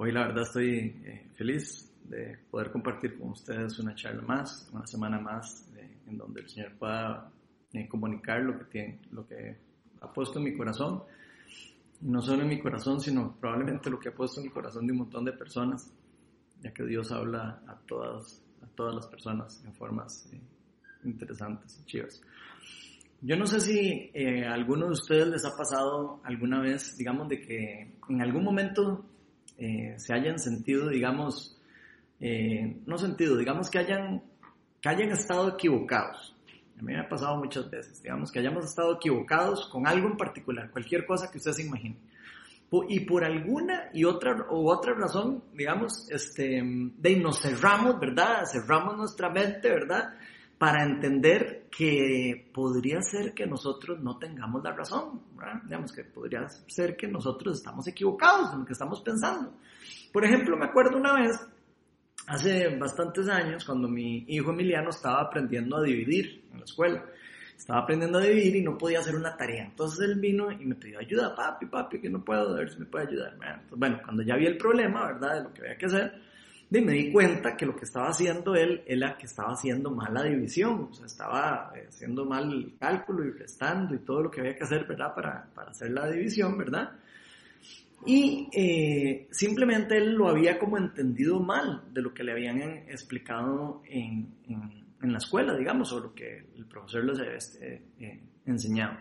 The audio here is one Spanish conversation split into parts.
hoy la verdad estoy eh, feliz de poder compartir con ustedes una charla más, una semana más, en donde el Señor pueda comunicar lo que, tiene, lo que ha puesto en mi corazón. No solo en mi corazón, sino probablemente lo que ha puesto en el corazón de un montón de personas, ya que Dios habla a todas, a todas las personas en formas interesantes y chivas. Yo no sé si eh, a alguno de ustedes les ha pasado alguna vez, digamos, de que en algún momento eh, se hayan sentido, digamos, eh, no sentido, digamos que hayan, que hayan estado equivocados. A mí me ha pasado muchas veces, digamos, que hayamos estado equivocados con algo en particular, cualquier cosa que usted se imagine. Y por alguna y otra, u otra razón, digamos, este, de nos cerramos, ¿verdad? Cerramos nuestra mente, ¿verdad? Para entender que podría ser que nosotros no tengamos la razón, digamos que podría ser que nosotros estamos equivocados en lo que estamos pensando. Por ejemplo, me acuerdo una vez, hace bastantes años, cuando mi hijo Emiliano estaba aprendiendo a dividir en la escuela. Estaba aprendiendo a dividir y no podía hacer una tarea. Entonces él vino y me pidió ayuda, papi, papi, que no puedo, a si me puede ayudar. bueno, cuando ya vi el problema, ¿verdad? De lo que había que hacer, y me di cuenta que lo que estaba haciendo él era que estaba haciendo mal la división, o sea, estaba eh, haciendo mal el cálculo y restando y todo lo que había que hacer, ¿verdad? Para, para hacer la división, ¿verdad? Y eh, simplemente él lo había como entendido mal de lo que le habían explicado en, en, la escuela, digamos, o lo que el profesor les había este, eh, enseñado.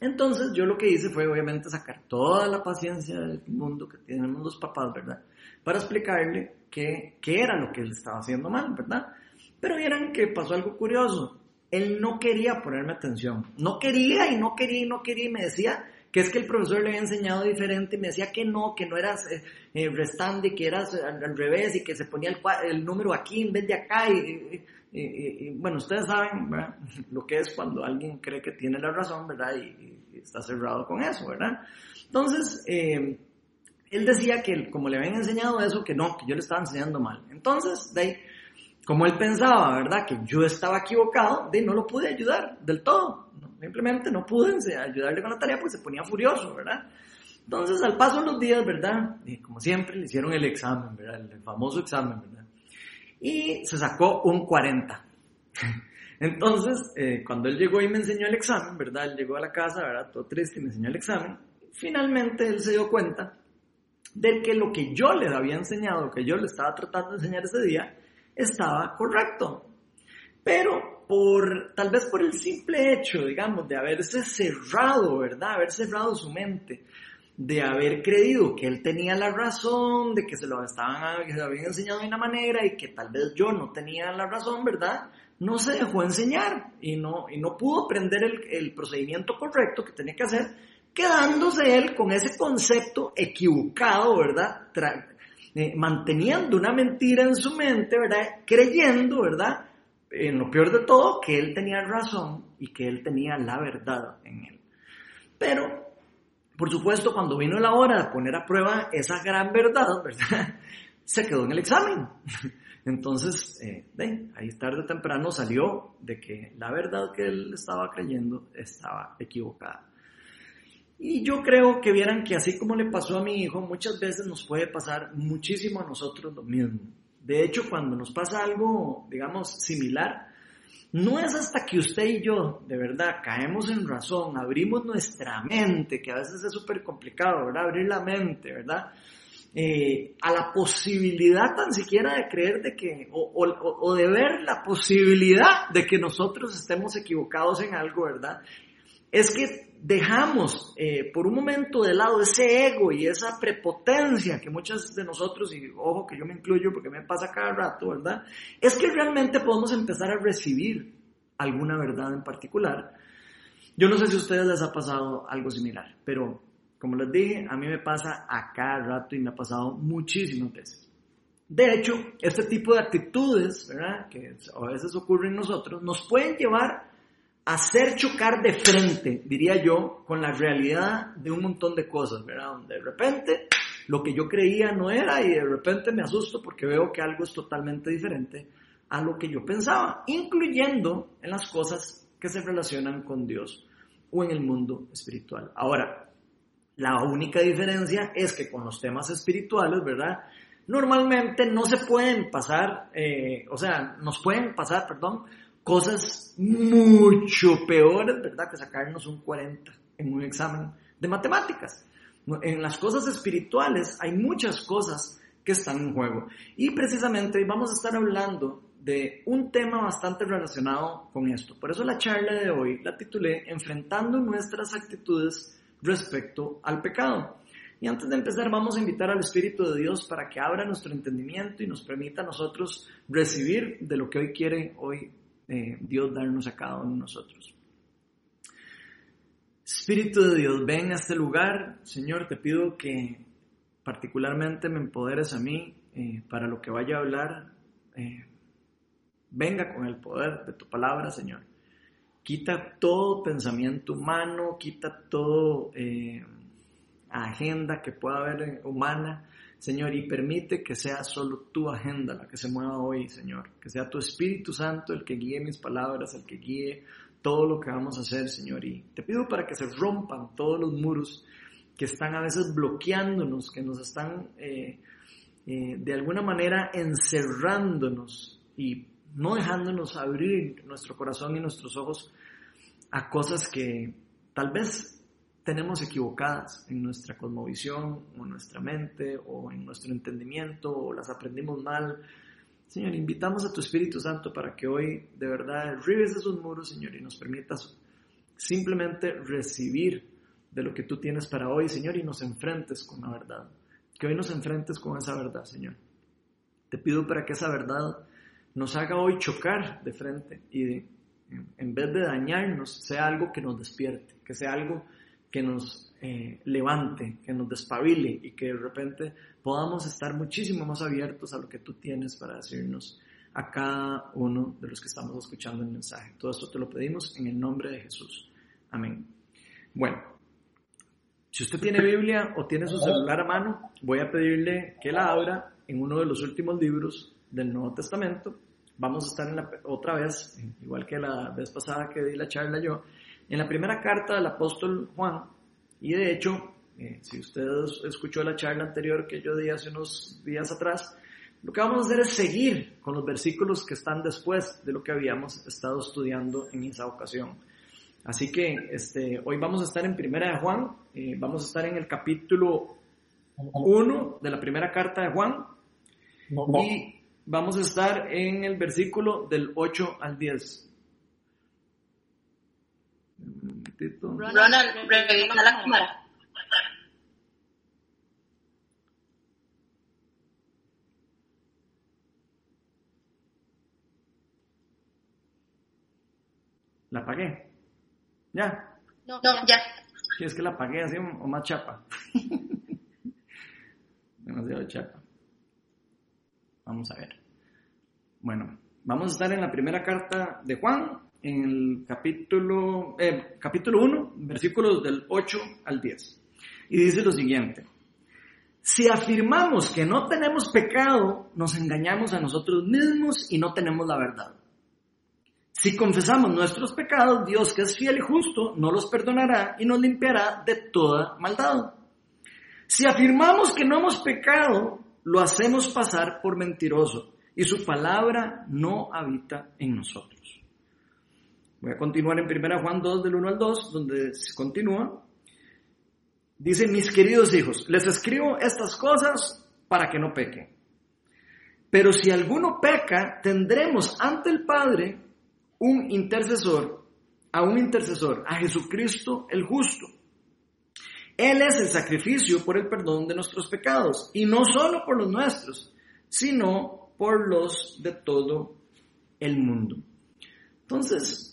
Entonces yo lo que hice fue obviamente sacar toda la paciencia del mundo que tienen los papás, ¿verdad? Para explicarle qué, era lo que él estaba haciendo mal, ¿verdad? Pero vieran que pasó algo curioso. Él no quería ponerme atención. No quería y no quería y no quería y me decía que es que el profesor le había enseñado diferente y me decía que no, que no eras eh, eh, restante y que eras al, revés y que se ponía el, el, número aquí en vez de acá y, bueno, ustedes saben ¿verdad? lo que es cuando alguien cree que tiene la razón, ¿verdad? Y, está cerrado con eso, ¿verdad? Entonces, eh, él decía que como le habían enseñado eso, que no, que yo le estaba enseñando mal. Entonces, de como él pensaba, ¿verdad? Que yo estaba equivocado, de no lo pude ayudar del todo. simplemente no pude ayudarle con la tarea porque se ponía furioso, ¿verdad? Entonces, al paso de los días, ¿verdad? Y como siempre, le hicieron el examen, ¿verdad? El famoso examen, ¿verdad? Y se sacó un 40. Entonces, eh, cuando él llegó y me enseñó el examen, ¿verdad? Él llegó a la casa, ¿verdad? Todo triste y me enseñó el examen. Finalmente él se dio cuenta de que lo que yo le había enseñado, que yo le estaba tratando de enseñar ese día, estaba correcto. Pero por, tal vez por el simple hecho, digamos, de haberse cerrado, ¿verdad? Haber cerrado su mente, de haber creído que él tenía la razón, de que se lo, estaban, que se lo habían enseñado de una manera y que tal vez yo no tenía la razón, ¿verdad? No se dejó enseñar y no, y no pudo aprender el, el procedimiento correcto que tenía que hacer quedándose él con ese concepto equivocado, ¿verdad? Eh, manteniendo una mentira en su mente, ¿verdad? Creyendo, ¿verdad? En lo peor de todo, que él tenía razón y que él tenía la verdad en él. Pero, por supuesto, cuando vino la hora de poner a prueba esa gran verdad, ¿verdad? Se quedó en el examen. Entonces, eh, ahí tarde o temprano salió de que la verdad que él estaba creyendo estaba equivocada. Y yo creo que vieran que así como le pasó a mi hijo, muchas veces nos puede pasar muchísimo a nosotros lo mismo. De hecho, cuando nos pasa algo, digamos, similar, no es hasta que usted y yo, de verdad, caemos en razón, abrimos nuestra mente, que a veces es súper complicado, ¿verdad? Abrir la mente, ¿verdad? Eh, a la posibilidad tan siquiera de creer de que, o, o, de ver la posibilidad de que nosotros estemos equivocados en algo, ¿verdad? Es que dejamos eh, por un momento de lado ese ego y esa prepotencia que muchas de nosotros, y ojo que yo me incluyo porque me pasa cada rato, ¿verdad? Es que realmente podemos empezar a recibir alguna verdad en particular. Yo no sé si a ustedes les ha pasado algo similar, pero como les dije, a mí me pasa a cada rato y me ha pasado muchísimas veces. De hecho, este tipo de actitudes, ¿verdad? Que a veces ocurren en nosotros, nos pueden llevar hacer chocar de frente, diría yo, con la realidad de un montón de cosas, ¿verdad? Donde de repente lo que yo creía no era y de repente me asusto porque veo que algo es totalmente diferente a lo que yo pensaba, incluyendo en las cosas que se relacionan con Dios o en el mundo espiritual. Ahora, La única diferencia es que con los temas espirituales, ¿verdad? Normalmente no se pueden pasar, eh, o sea, nos pueden pasar, perdón, cosas mucho peores, ¿verdad? Que sacarnos un 40 en un examen de matemáticas. En las cosas espirituales hay muchas cosas que están en juego. Y precisamente vamos a estar hablando de un tema bastante relacionado con esto. Por eso la charla de hoy la titulé Enfrentando nuestras actitudes respecto al pecado. Y antes de empezar vamos a invitar al Espíritu de Dios para que abra nuestro entendimiento y nos permita a nosotros recibir de lo que hoy quiere hoy eh, Dios darnos a cada uno de nosotros. Espíritu de Dios, ven a este lugar. Señor, te pido que particularmente me empoderes a mí eh, para lo que vaya a hablar. Eh, venga con el poder de tu palabra, Señor. Quita todo pensamiento humano, quita todo agenda que pueda haber humana, Señor, y permite que sea solo tu agenda la que se mueva hoy, Señor. Que sea tu Espíritu Santo el que guíe mis palabras, el que guíe todo lo que vamos a hacer, Señor. Y te pido para que se rompan todos los muros que están a veces bloqueándonos, que nos están eh, eh, de alguna manera encerrándonos y no dejándonos abrir nuestro corazón y nuestros ojos a cosas que tal vez tenemos equivocadas en nuestra cosmovisión o nuestra mente o en nuestro entendimiento o las aprendimos mal Señor, invitamos a tu Espíritu Santo para que hoy de verdad derribes esos muros, Señor, y nos permitas simplemente recibir de lo que tú tienes para hoy, Señor, y nos enfrentes con la verdad. Que hoy nos enfrentes con esa verdad, Señor. Te pido para que esa verdad nos haga hoy chocar de frente y en vez de dañarnos, sea algo que nos despierte, que sea algo que nos eh, levante, que nos despabile y que de repente podamos estar muchísimo más abiertos a lo que tú tienes para decirnos a cada uno de los que estamos escuchando el mensaje. Todo esto te lo pedimos en el nombre de Jesús. Amén. Bueno, si usted tiene Biblia o tiene su celular a mano, voy a pedirle que la abra en uno de los últimos libros del Nuevo Testamento. Vamos a estar en la, otra vez, igual que la vez pasada que di la charla yo, en la primera carta del apóstol Juan, y de hecho, eh, si usted escuchó la charla anterior que yo di hace unos días atrás, lo que vamos a hacer es seguir con los versículos que están después de lo que habíamos estado estudiando en esa ocasión. Así que este, hoy vamos a estar en Primera de Juan, eh, vamos a estar en el capítulo 1 de la primera carta de Juan y vamos a estar en el versículo del 8 al 10. Ronald, revisa la cámara. ¿La apagué? ¿Ya? No, ya. Sí, es que la apagué así o más chapa. Demasiado chapa. Vamos a ver. Bueno, vamos a estar en la primera carta de Juan, en el capítulo, eh, capítulo 1, versículos del 8 al 10. Y dice lo siguiente, si afirmamos que no tenemos pecado, nos engañamos a nosotros mismos y no tenemos la verdad. Si confesamos nuestros pecados, Dios que es fiel y justo, no los perdonará y nos limpiará de toda maldad. Si afirmamos que no hemos pecado, lo hacemos pasar por mentiroso y su palabra no habita en nosotros. Voy a continuar en 1 Juan 2 del 1 al 2, donde continúa. Dice, mis queridos hijos, les escribo estas cosas para que no pequen. Pero si alguno peca, tendremos ante el Padre un intercesor, a un intercesor, a Jesucristo el justo. Él es el sacrificio por el perdón de nuestros pecados, y no solo por los nuestros, sino por los de todo el mundo. Entonces,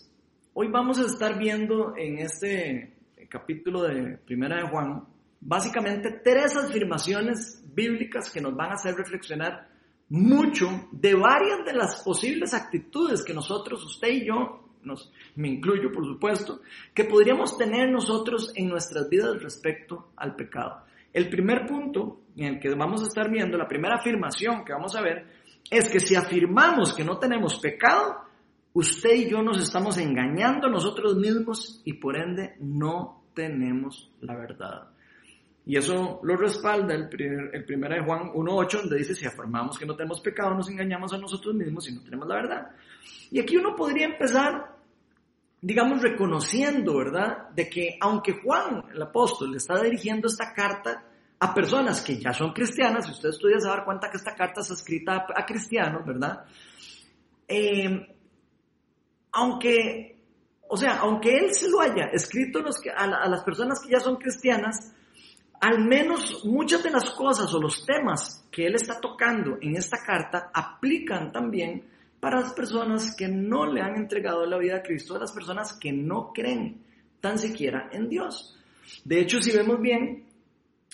Hoy vamos a estar viendo en este capítulo de Primera de Juan básicamente tres afirmaciones bíblicas que nos van a hacer reflexionar mucho de varias de las posibles actitudes que nosotros, usted y yo, nos, me incluyo por supuesto, que podríamos tener nosotros en nuestras vidas respecto al pecado. El primer punto en el que vamos a estar viendo, la primera afirmación que vamos a ver, es que si afirmamos que no tenemos pecado, usted y yo nos estamos engañando nosotros mismos y por ende no tenemos la verdad. Y eso lo respalda el, primer, el primero de Juan 1.8, donde dice, si afirmamos que no tenemos pecado, nos engañamos a nosotros mismos y no tenemos la verdad. Y aquí uno podría empezar, digamos, reconociendo, ¿verdad?, de que aunque Juan, el apóstol, le está dirigiendo esta carta a personas que ya son cristianas, si usted estudia se va a dar cuenta que esta carta está escrita a, cristianos, ¿verdad? Eh, aunque, o sea, aunque él se lo haya escrito a, a las personas que ya son cristianas, al menos muchas de las cosas o los temas que él está tocando en esta carta aplican también para las personas que no le han entregado la vida a Cristo, a las personas que no creen tan siquiera en Dios. De hecho, si vemos bien,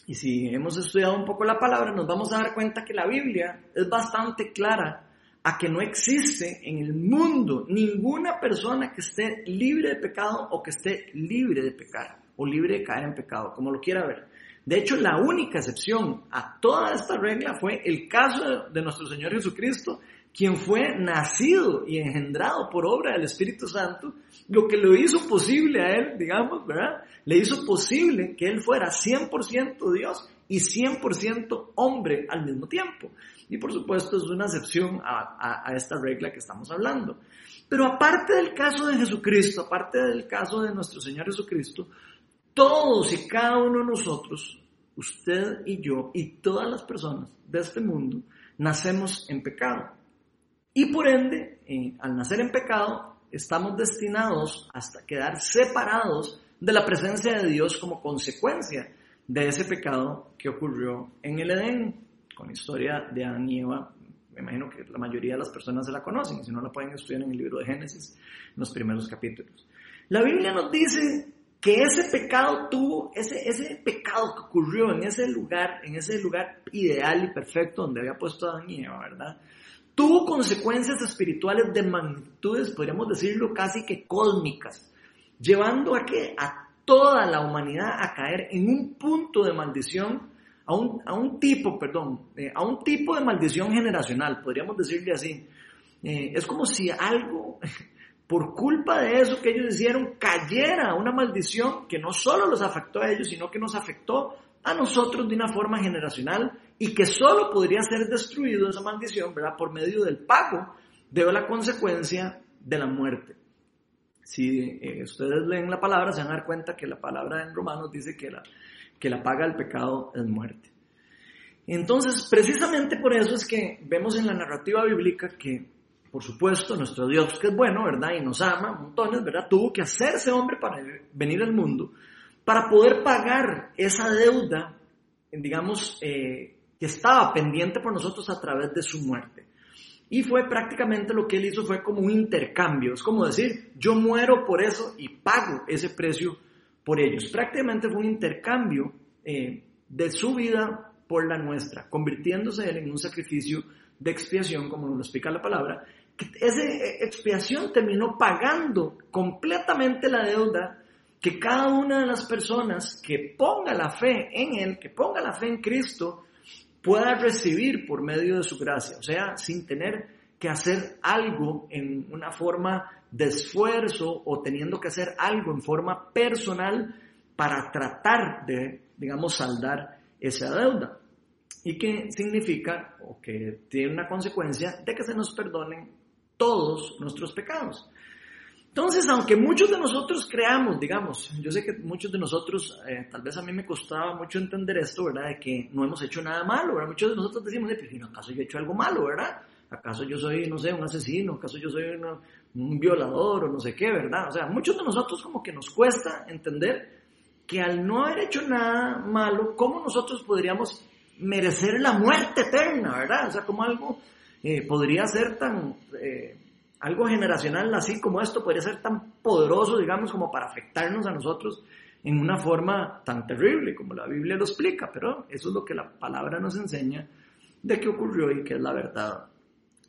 y si hemos estudiado un poco la palabra, nos vamos a dar cuenta que la Biblia es bastante clara a que no existe en el mundo ninguna persona que esté libre de pecado o que esté libre de pecar o libre de caer en pecado, como lo quiera ver. De hecho, la única excepción a toda esta regla fue el caso de nuestro Señor Jesucristo, quien fue nacido y engendrado por obra del Espíritu Santo, lo que lo hizo posible a él, digamos, ¿verdad? Le hizo posible que él fuera 100% Dios y 100% hombre al mismo tiempo. Y por supuesto es una excepción a, a, esta regla que estamos hablando. Pero aparte del caso de Jesucristo, aparte del caso de nuestro Señor Jesucristo, todos y cada uno de nosotros, usted y yo y todas las personas de este mundo, nacemos en pecado. Y por ende, eh, al nacer en pecado, estamos destinados hasta quedar separados de la presencia de Dios como consecuencia de ese pecado que ocurrió en el Edén, con la historia de Adán y Eva. Me imagino que la mayoría de las personas se la conocen, si no la pueden estudiar en el libro de Génesis, en los primeros capítulos. La Biblia nos dice que ese pecado tuvo, ese, ese pecado que ocurrió en ese lugar, en ese lugar ideal y perfecto donde había puesto a Adán y Eva, ¿verdad? Tuvo consecuencias espirituales de magnitudes, podríamos decirlo casi que cósmicas, llevando a que a toda la humanidad a caer en un punto de maldición, a un, a un tipo, perdón, eh, a un tipo de maldición generacional, podríamos decirle así. Eh, es como si algo por culpa de eso que ellos hicieron, cayera una maldición que no solo los afectó a ellos, sino que nos afectó a nosotros de una forma generacional y que solo podría ser destruido esa maldición, ¿verdad? Por medio del pago de la consecuencia de la muerte. Si eh, ustedes leen la palabra, se van a dar cuenta que la palabra en Romanos dice que la, que la paga del pecado es muerte. Entonces, precisamente por eso es que vemos en la narrativa bíblica que por supuesto, nuestro Dios, que es bueno, ¿verdad? Y nos ama montones, ¿verdad? Tuvo que hacerse hombre para venir al mundo, para poder pagar esa deuda, digamos, eh, que estaba pendiente por nosotros a través de su muerte. Y fue prácticamente lo que él hizo, fue como un intercambio. Es como decir, yo muero por eso y pago ese precio por ellos. Prácticamente fue un intercambio eh, de su vida por la nuestra, convirtiéndose él en un sacrificio de expiación, como nos lo explica la palabra, esa expiación terminó pagando completamente la deuda que cada una de las personas que ponga la fe en Él, que ponga la fe en Cristo, pueda recibir por medio de su gracia, o sea, sin tener que hacer algo en una forma de esfuerzo o teniendo que hacer algo en forma personal para tratar de, digamos, saldar esa deuda. Y que significa, o que tiene una consecuencia, de que se nos perdonen todos nuestros pecados. Entonces, aunque muchos de nosotros creamos, digamos, yo sé que muchos de nosotros, eh, tal vez a mí me costaba mucho entender esto, ¿verdad? De que no hemos hecho nada malo, ¿verdad? Muchos de nosotros decimos, pero ¿acaso yo he hecho algo malo, verdad? ¿Acaso yo soy, no sé, un asesino? ¿Acaso yo soy un violador o no sé qué, verdad? O sea, muchos de nosotros como que nos cuesta entender que al no haber hecho nada malo, ¿cómo nosotros podríamos merecer la muerte eterna, verdad? O sea, como algo eh, podría ser tan, eh, algo generacional así como esto, podría ser tan poderoso, digamos, como para afectarnos a nosotros en una forma tan terrible como la Biblia lo explica, pero eso es lo que la palabra nos enseña de qué ocurrió y qué es la verdad.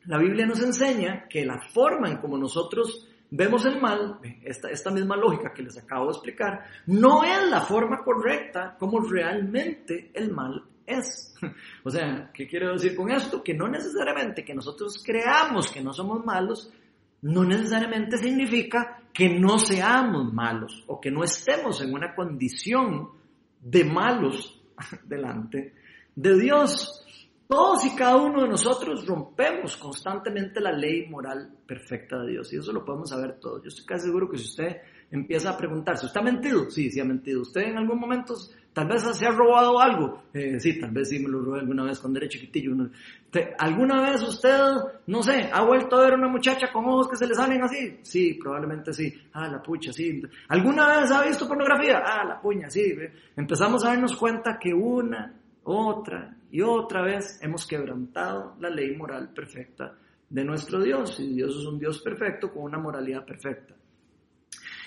La Biblia nos enseña que la forma en como nosotros vemos el mal, esta, esta misma lógica que les acabo de explicar, no es la forma correcta como realmente el mal es. O sea, ¿qué quiero decir con esto? Que no necesariamente que nosotros creamos que no somos malos, no necesariamente significa que no seamos malos o que no estemos en una condición de malos delante de Dios. Todos y cada uno de nosotros rompemos constantemente la ley moral perfecta de Dios y eso lo podemos saber todos. Yo estoy casi seguro que si usted empieza a preguntarse, ¿usted ha mentido? Sí, sí ha mentido. ¿Usted en algún momento tal vez se ha robado algo? Eh, sí, tal vez sí me lo robé alguna vez cuando era chiquitillo. ¿Alguna vez usted, no sé, ha vuelto a ver a una muchacha con ojos que se le salen así? Sí, probablemente sí. Ah, la pucha, sí. ¿Alguna vez ha visto pornografía? Ah, la puña, sí. Empezamos a darnos cuenta que una, otra y otra vez hemos quebrantado la ley moral perfecta de nuestro Dios. Y Dios es un Dios perfecto con una moralidad perfecta.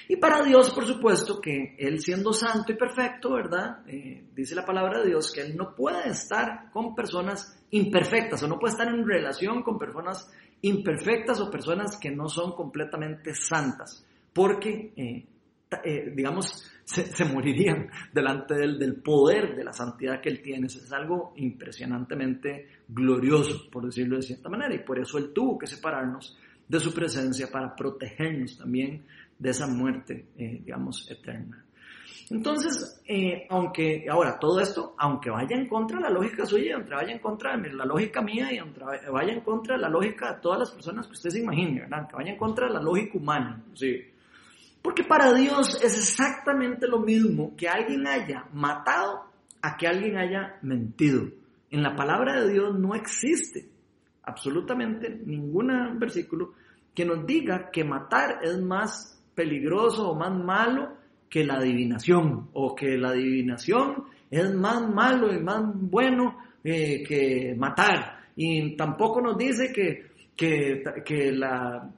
Y para Dios, por supuesto, que Él siendo santo y perfecto, ¿verdad? Eh, dice la palabra de Dios que Él no puede estar con personas imperfectas o no puede estar en relación con personas imperfectas o personas que no son completamente santas, porque, eh, eh, digamos, se, morirían delante del, del poder de la santidad que Él tiene. es algo impresionantemente glorioso, por decirlo de cierta manera, y por eso Él tuvo que separarnos de su presencia para protegernos también de esa muerte, eh, digamos, eterna. Entonces, eh, aunque, ahora, todo esto, aunque vaya en contra de la lógica suya, aunque vaya en contra de la lógica mía y aunque vaya en contra de la lógica de todas las personas que usted se imagine, ¿verdad? Que vaya en contra de la lógica humana, sí. Porque para Dios es exactamente lo mismo que alguien haya matado a que alguien haya mentido. En la palabra de Dios no existe absolutamente ningún versículo que nos diga que matar es más peligroso o más malo que la adivinación, o que la adivinación es más malo y más bueno eh, que matar. Y tampoco nos dice que, que, que, la,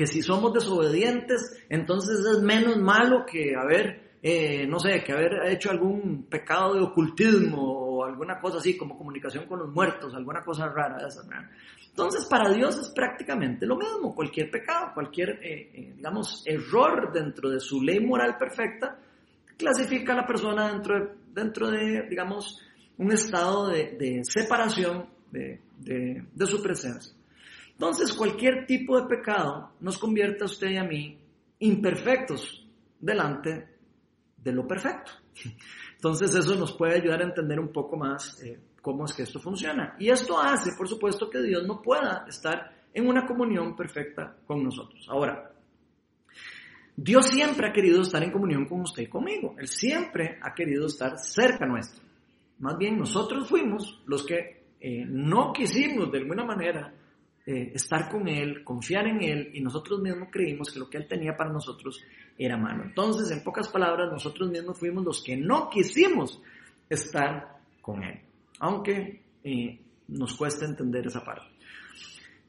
que si somos desobedientes, entonces es menos malo que haber, eh, no sé, que haber hecho algún pecado de ocultismo o alguna cosa así, como comunicación con los muertos, alguna cosa rara de esa. Entonces, para Dios es prácticamente lo mismo. Cualquier pecado, cualquier, eh, eh, digamos, error dentro de su ley moral perfecta, clasifica a la persona dentro de, dentro de digamos, un estado de, separación de, de, su presencia. Entonces, cualquier tipo de pecado nos convierte a usted y a mí imperfectos delante de lo perfecto. Entonces, eso nos puede ayudar a entender un poco más eh, cómo es que esto funciona. Y esto hace, por supuesto, que Dios no pueda estar en una comunión perfecta con nosotros. Ahora, Dios siempre ha querido estar en comunión con usted y conmigo. Él siempre ha querido estar cerca nuestro. Más bien nosotros fuimos los que eh, no quisimos de alguna manera eh, estar con Él, confiar en Él y nosotros mismos creímos que lo que Él tenía para nosotros era malo. Entonces, en pocas palabras, nosotros mismos fuimos los que no quisimos estar con Él aunque eh, nos cuesta entender esa parte.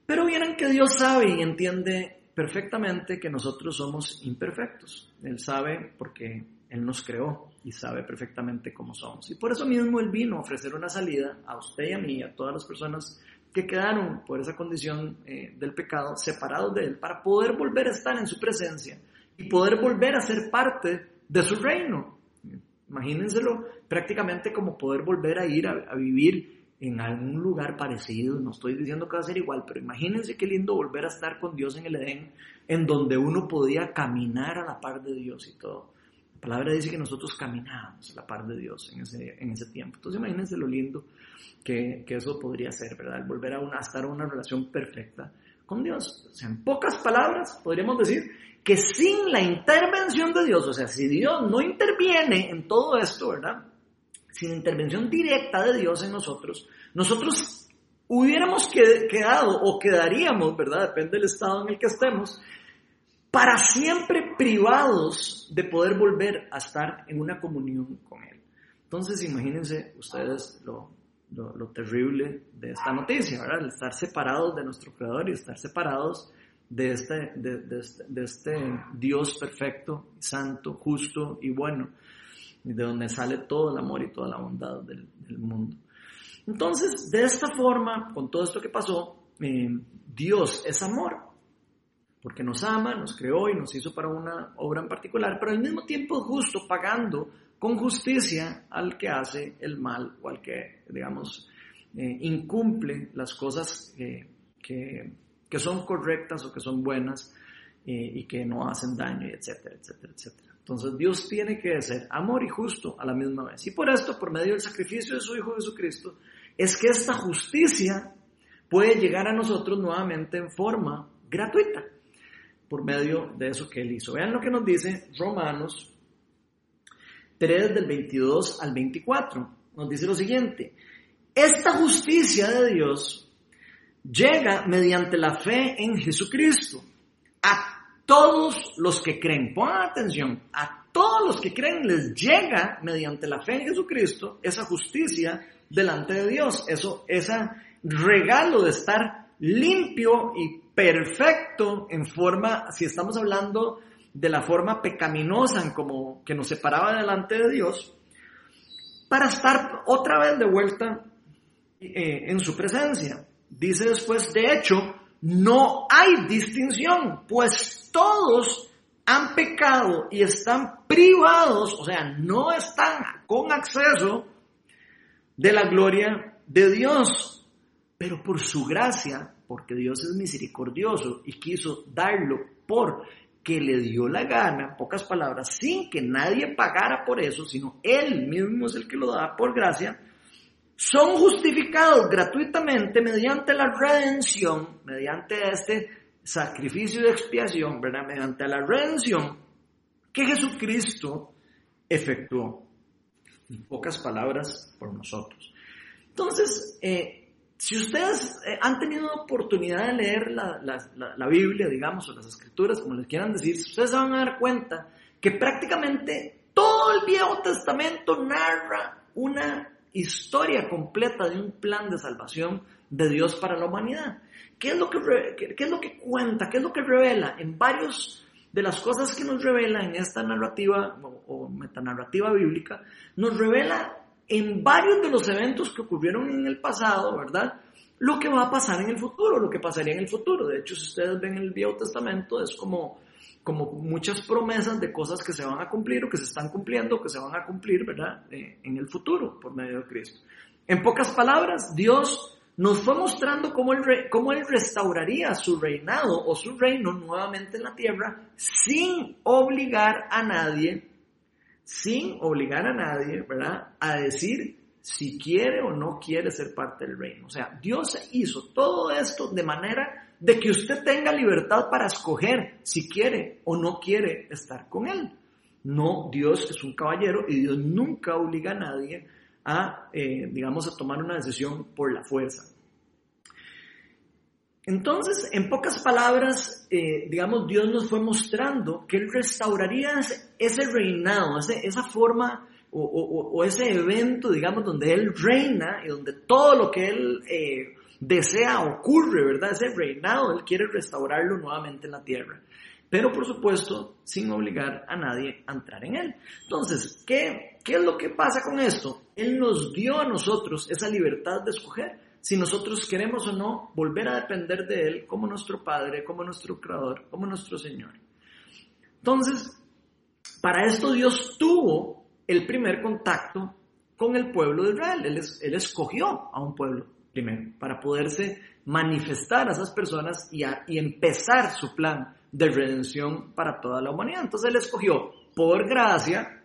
Pero vieran que Dios sabe y entiende perfectamente que nosotros somos imperfectos. Él sabe porque Él nos creó y sabe perfectamente cómo somos. Y por eso mismo Él vino a ofrecer una salida a usted y a mí, a todas las personas que quedaron por esa condición eh, del pecado, separados de Él, para poder volver a estar en su presencia y poder volver a ser parte de su reino. Imagínenselo prácticamente como poder volver a ir a, vivir en algún lugar parecido. No estoy diciendo que va a ser igual, pero imagínense qué lindo volver a estar con Dios en el Edén, en donde uno podía caminar a la par de Dios y todo. La palabra dice que nosotros caminábamos a la par de Dios en ese, en ese tiempo. Entonces imagínense lo lindo que, que eso podría ser, ¿verdad? volver a, una, a estar una relación perfecta con Dios. O sea, en pocas palabras podríamos decir que sin la intervención de Dios, o sea, si Dios no interviene en todo esto, ¿verdad? Sin intervención directa de Dios en nosotros, nosotros hubiéramos quedado o quedaríamos, ¿verdad? Depende del estado en el que estemos, para siempre privados de poder volver a estar en una comunión con Él. Entonces, imagínense ustedes lo, lo, terrible de esta noticia, ¿verdad? El estar separados de nuestro Creador y estar separados de este, de, este, de este, Dios perfecto, santo, justo y bueno, de donde sale todo el amor y toda la bondad del, mundo. Entonces, de esta forma, con todo esto que pasó, eh, Dios es amor, porque nos ama, nos creó y nos hizo para una obra en particular, pero al mismo tiempo justo, pagando con justicia al que hace el mal o al que, digamos, eh, incumple las cosas que que son correctas o que son buenas eh, y que no hacen daño, etcétera, etcétera, etcétera. Entonces Dios tiene que ser amor y justo a la misma vez. Y por esto, por medio del sacrificio de su Hijo Jesucristo, es que esta justicia puede llegar a nosotros nuevamente en forma gratuita, por medio de eso que Él hizo. Vean lo que nos dice Romanos 3 del 22 al 24. Nos dice lo siguiente, esta justicia de Dios llega mediante la fe en Jesucristo a todos los que creen. Pongan atención, a todos los que creen les llega mediante la fe en Jesucristo esa justicia delante de Dios, eso, ese regalo de estar limpio y perfecto en forma, si estamos hablando de la forma pecaminosa en como que nos separaba delante de Dios, para estar otra vez de vuelta eh, en su presencia. Dice después, de hecho, no hay distinción, pues todos han pecado y están privados, o sea, no están con acceso de la gloria de Dios, pero por su gracia, porque Dios es misericordioso y quiso darlo por que le dio la gana, pocas palabras, sin que nadie pagara por eso, sino Él mismo es el que lo da por gracia, son justificados gratuitamente mediante la redención, mediante este sacrificio de expiación, ¿verdad? Mediante la redención que Jesucristo efectuó. En pocas palabras, por nosotros. Entonces, eh, si ustedes eh, han tenido oportunidad de leer la, la, Biblia, digamos, o las escrituras, como les quieran decir, ustedes se van a dar cuenta que prácticamente todo el Viejo Testamento narra una historia completa de un plan de salvación de Dios para la humanidad. ¿Qué es lo que, qué, es lo que cuenta? ¿Qué es lo que revela? En varios de las cosas que nos revela en esta narrativa o, metanarrativa bíblica, nos revela en varios de los eventos que ocurrieron en el pasado, ¿verdad? Lo que va a pasar en el futuro, lo que pasaría en el futuro. De hecho, si ustedes ven el Viejo Testamento, es como como muchas promesas de cosas que se van a cumplir o que se están cumpliendo o que se van a cumplir, ¿verdad? Eh, en el futuro por medio de Cristo. En pocas palabras, Dios nos fue mostrando cómo él, cómo él restauraría su reinado o su reino nuevamente en la tierra sin obligar a nadie, sin obligar a nadie, ¿verdad? A decir si quiere o no quiere ser parte del reino. O sea, Dios hizo todo esto de manera de que usted tenga libertad para escoger si quiere o no quiere estar con Él. No, Dios es un caballero y Dios nunca obliga a nadie a, eh, digamos, a tomar una decisión por la fuerza. Entonces, en pocas palabras, eh, digamos, Dios nos fue mostrando que Él restauraría ese, reinado, esa forma o, ese evento, digamos, donde Él reina y donde todo lo que Él eh, desea, ocurre, ¿verdad? Ese reinado, Él quiere restaurarlo nuevamente en la tierra. Pero por supuesto, sin obligar a nadie a entrar en Él. Entonces, ¿qué, qué es lo que pasa con esto? Él nos dio a nosotros esa libertad de escoger si nosotros queremos o no volver a depender de Él como nuestro Padre, como nuestro Creador, como nuestro Señor. Entonces, para esto Dios tuvo el primer contacto con el pueblo de Israel. Él, escogió a un pueblo primero, para poderse manifestar a esas personas y, empezar su plan de redención para toda la humanidad. Entonces él escogió por gracia,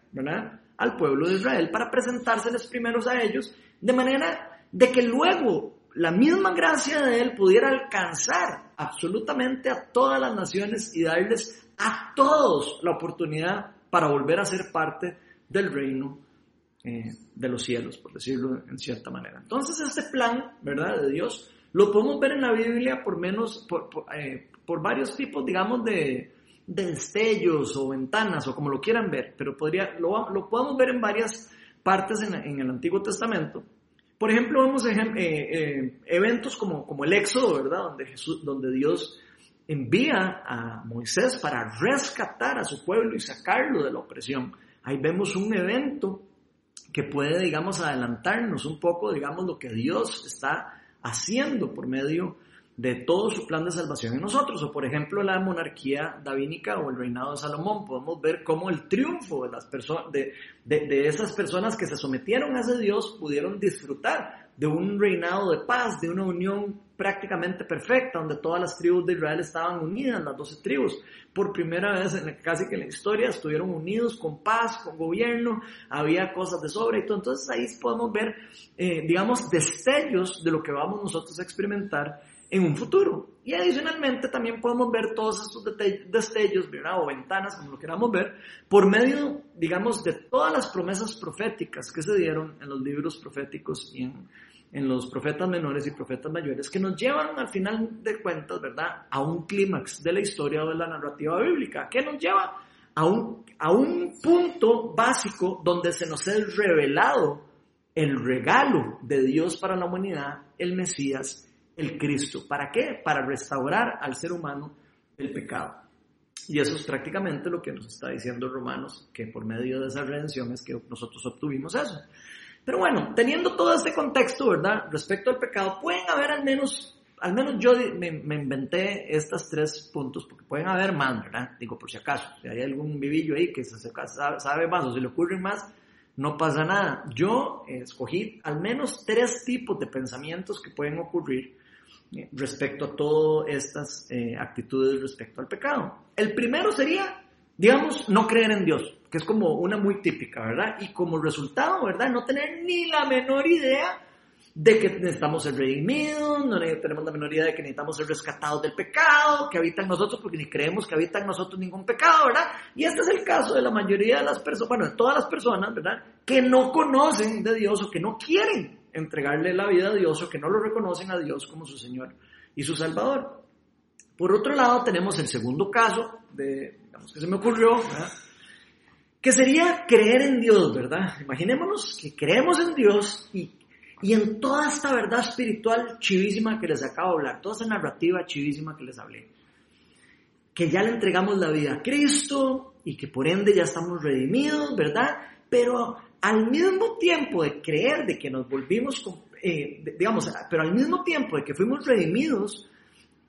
al pueblo de Israel para presentárseles primeros a ellos, de manera de que luego la misma gracia de él pudiera alcanzar absolutamente a todas las naciones y darles a todos la oportunidad para volver a ser parte del reino eh, de los cielos, por decirlo en cierta manera. Entonces este plan, ¿verdad? De Dios, lo podemos ver en la Biblia por menos, por, eh, varios tipos, digamos, de, destellos o ventanas o como lo quieran ver, pero podría, lo, lo podemos ver en varias partes en, el Antiguo Testamento. Por ejemplo, vemos eh, eventos como, como el Éxodo, ¿verdad? Jesús, donde Dios envía a Moisés para rescatar a su pueblo y sacarlo de la opresión. Ahí vemos un evento que puede, digamos, adelantarnos un poco, digamos, lo que Dios está haciendo por medio de todo su plan de salvación en nosotros. O por ejemplo la monarquía davínica o el reinado de Salomón. Podemos ver cómo el triunfo de, las personas, de, de, esas personas que se sometieron a ese Dios pudieron disfrutar de un reinado de paz, de una unión prácticamente perfecta, donde todas las tribus de Israel estaban unidas, las doce tribus. Por primera vez en casi que en la historia estuvieron unidos con paz, con gobierno, había cosas de sobre y todo. Entonces ahí podemos ver, eh, digamos, destellos de lo que vamos nosotros a experimentar en un futuro. Y adicionalmente también podemos ver todos estos destellos, ¿verdad? o ventanas, como lo queramos ver, por medio, digamos, de todas las promesas proféticas que se dieron en los libros proféticos y en, en los profetas menores y profetas mayores, que nos llevan al final de cuentas, ¿verdad?, a un clímax de la historia o de la narrativa bíblica, que nos lleva a un, a un punto básico donde se nos es revelado el regalo de Dios para la humanidad, el Mesías, el Cristo. ¿Para qué? Para restaurar al ser humano el pecado. Y eso es prácticamente lo que nos está diciendo Romanos, que por medio de esa redención es que nosotros obtuvimos eso. Pero bueno, teniendo todo este contexto, ¿verdad? Respecto al pecado, pueden haber al menos, al menos yo me, inventé estos tres puntos, porque pueden haber más, ¿verdad? Digo, por si acaso, si hay algún vivillo ahí que se sabe, más o si le ocurren más, no pasa nada. Yo escogí al menos tres tipos de pensamientos que pueden ocurrir respecto a todas estas eh, actitudes respecto al pecado. El primero sería, digamos, no creer en Dios que es como una muy típica, ¿verdad? Y como resultado, ¿verdad? No tener ni la menor idea de que necesitamos ser redimidos, no tenemos la menor idea de que necesitamos ser rescatados del pecado, que habita en nosotros, porque ni creemos que habita en nosotros ningún pecado, ¿verdad? Y este es el caso de la mayoría de las personas, bueno, de todas las personas, ¿verdad? Que no conocen de Dios o que no quieren entregarle la vida a Dios o que no lo reconocen a Dios como su Señor y su Salvador. Por otro lado, tenemos el segundo caso de, digamos que se me ocurrió, que sería creer en Dios, ¿verdad? Imaginémonos que creemos en Dios y, y en toda esta verdad espiritual chivísima que les acabo de hablar, toda esa narrativa chivísima que les hablé, que ya le entregamos la vida a Cristo y que por ende ya estamos redimidos, ¿verdad? Pero al mismo tiempo de creer de que nos volvimos, eh, digamos, pero al mismo tiempo de que fuimos redimidos,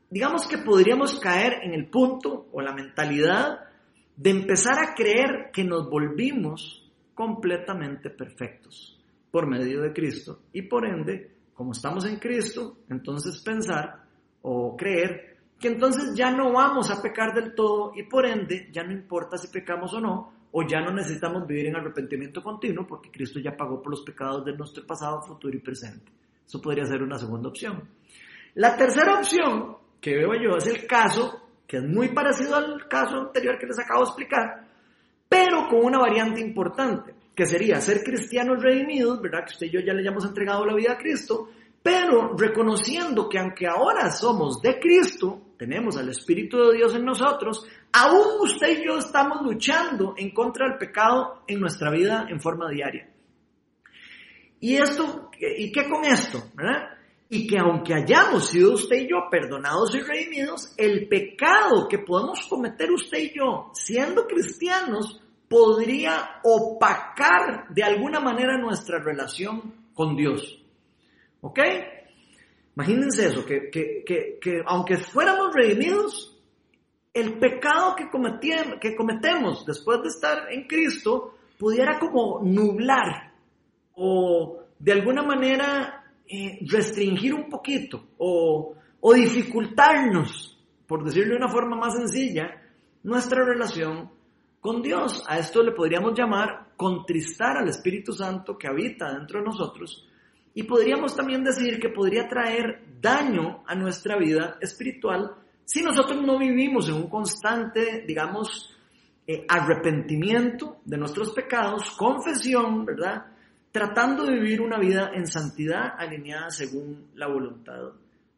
digamos que podríamos caer en el punto o la mentalidad de empezar a creer que nos volvimos completamente perfectos por medio de Cristo y por ende, como estamos en Cristo, entonces pensar o creer que entonces ya no vamos a pecar del todo y por ende ya no importa si pecamos o no, o ya no necesitamos vivir en arrepentimiento continuo porque Cristo ya pagó por los pecados de nuestro pasado, futuro y presente. Eso podría ser una segunda opción. La tercera opción que veo yo es el caso que es muy parecido al caso anterior que les acabo de explicar, pero con una variante importante, que sería ser cristianos redimidos, ¿verdad? Que usted y yo ya le hayamos entregado la vida a Cristo, pero reconociendo que aunque ahora somos de Cristo, tenemos al Espíritu de Dios en nosotros, aún usted y yo estamos luchando en contra del pecado en nuestra vida en forma diaria. ¿Y esto, y qué con esto? ¿verdad? y que aunque hayamos sido usted y yo perdonados y redimidos, el pecado que podemos cometer usted y yo siendo cristianos podría opacar de alguna manera nuestra relación con Dios. ¿Ok? Imagínense eso, que, que, aunque fuéramos redimidos, el pecado que, que cometemos después de estar en Cristo pudiera como nublar o de alguna manera eh, restringir un poquito o, o dificultarnos, por decirlo de una forma más sencilla, nuestra relación con Dios. A esto le podríamos llamar contristar al Espíritu Santo que habita dentro de nosotros y podríamos también decir que podría traer daño a nuestra vida espiritual si nosotros no vivimos en un constante, digamos, eh, arrepentimiento de nuestros pecados, confesión, ¿verdad? tratando de vivir una vida en santidad alineada según la voluntad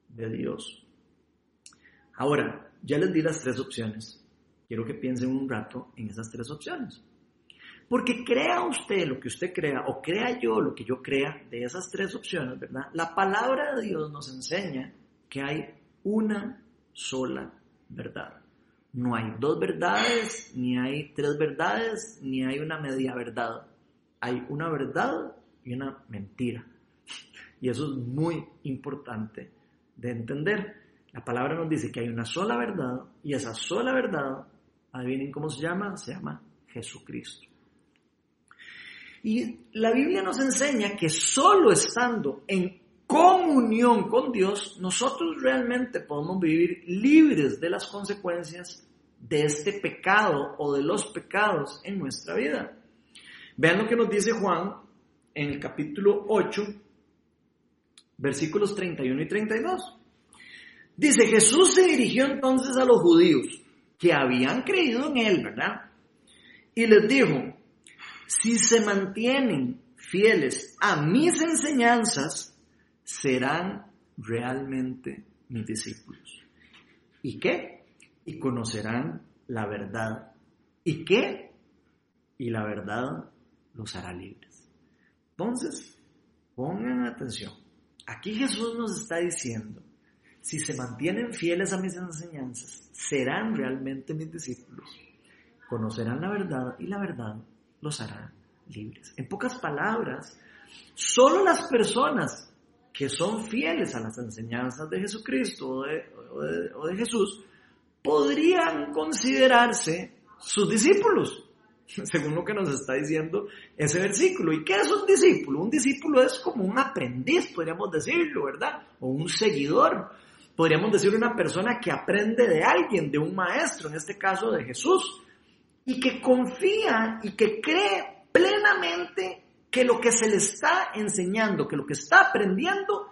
de Dios. Ahora, ya les di las tres opciones. Quiero que piensen un rato en esas tres opciones. Porque crea usted lo que usted crea o crea yo lo que yo crea de esas tres opciones, ¿verdad? La palabra de Dios nos enseña que hay una sola verdad. No hay dos verdades, ni hay tres verdades, ni hay una media verdad hay una verdad y una mentira. Y eso es muy importante de entender. La palabra nos dice que hay una sola verdad y esa sola verdad, adivinen cómo se llama, se llama Jesucristo. Y la Biblia nos enseña que solo estando en comunión con Dios, nosotros realmente podemos vivir libres de las consecuencias de este pecado o de los pecados en nuestra vida. Vean lo que nos dice Juan en el capítulo 8, versículos 31 y 32. Dice, Jesús se dirigió entonces a los judíos que habían creído en él, ¿verdad? Y les dijo, si se mantienen fieles a mis enseñanzas, serán realmente mis discípulos. ¿Y qué? Y conocerán la verdad. ¿Y qué? Y la verdad los hará libres. Entonces, pongan atención. Aquí Jesús nos está diciendo, si se mantienen fieles a mis enseñanzas, serán realmente mis discípulos. Conocerán la verdad y la verdad los hará libres. En pocas palabras, solo las personas que son fieles a las enseñanzas de Jesucristo o de, Jesús, podrían considerarse sus discípulos, según lo que nos está diciendo ese versículo. ¿Y qué es un discípulo? Un discípulo es como un aprendiz, podríamos decirlo, ¿verdad? O un seguidor. Podríamos decir una persona que aprende de alguien, de un maestro, en este caso de Jesús, y que confía y que cree plenamente que lo que se le está enseñando, que lo que está aprendiendo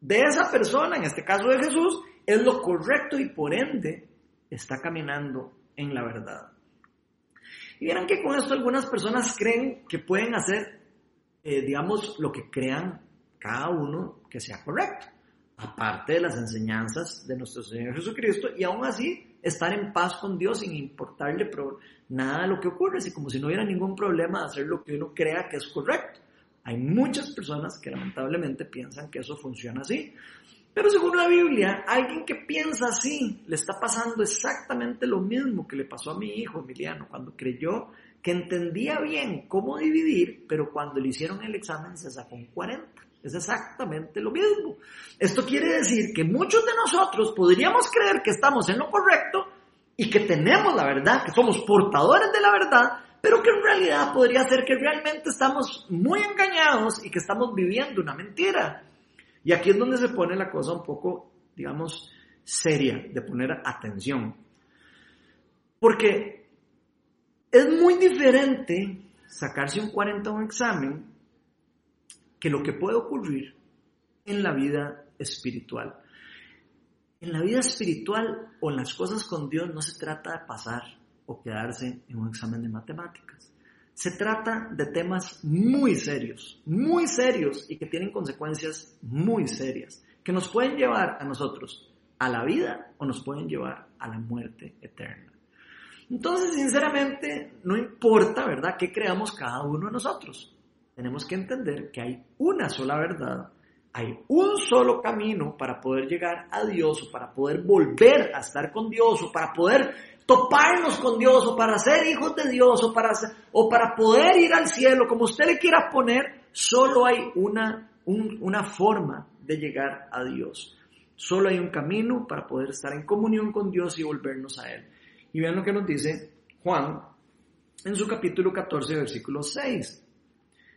de esa persona, en este caso de Jesús, es lo correcto y por ende está caminando en la verdad. Y verán que con esto algunas personas creen que pueden hacer, eh, digamos, lo que crean cada uno que sea correcto, aparte de las enseñanzas de nuestro Señor Jesucristo, y aún así estar en paz con Dios sin importarle nada de lo que ocurre, así como si no hubiera ningún problema de hacer lo que uno crea que es correcto. Hay muchas personas que lamentablemente piensan que eso funciona así. Pero según la Biblia, alguien que piensa así le está pasando exactamente lo mismo que le pasó a mi hijo Emiliano cuando creyó que entendía bien cómo dividir, pero cuando le hicieron el examen se sacó un 40. Es exactamente lo mismo. Esto quiere decir que muchos de nosotros podríamos creer que estamos en lo correcto y que tenemos la verdad, que somos portadores de la verdad, pero que en realidad podría ser que realmente estamos muy engañados y que estamos viviendo una mentira. Y aquí es donde se pone la cosa un poco, digamos, seria, de poner atención. Porque es muy diferente sacarse un 40 en un examen que lo que puede ocurrir en la vida espiritual. En la vida espiritual o en las cosas con Dios no se trata de pasar o quedarse en un examen de matemáticas. Se trata de temas muy serios, muy serios y que tienen consecuencias muy serias, que nos pueden llevar a nosotros a la vida o nos pueden llevar a la muerte eterna. Entonces, sinceramente, no importa, ¿verdad?, qué creamos cada uno de nosotros tenemos que entender que hay una sola verdad, hay un solo camino para poder llegar a Dios o para poder volver a estar con Dios o para poder toparnos con Dios o para ser hijos de Dios o para, o para poder ir al cielo, como usted le quiera poner, solo hay una, una forma de llegar a Dios. Solo hay un camino para poder estar en comunión con Dios y volvernos a Él. Y vean lo que nos dice Juan en su capítulo 14, versículo 6.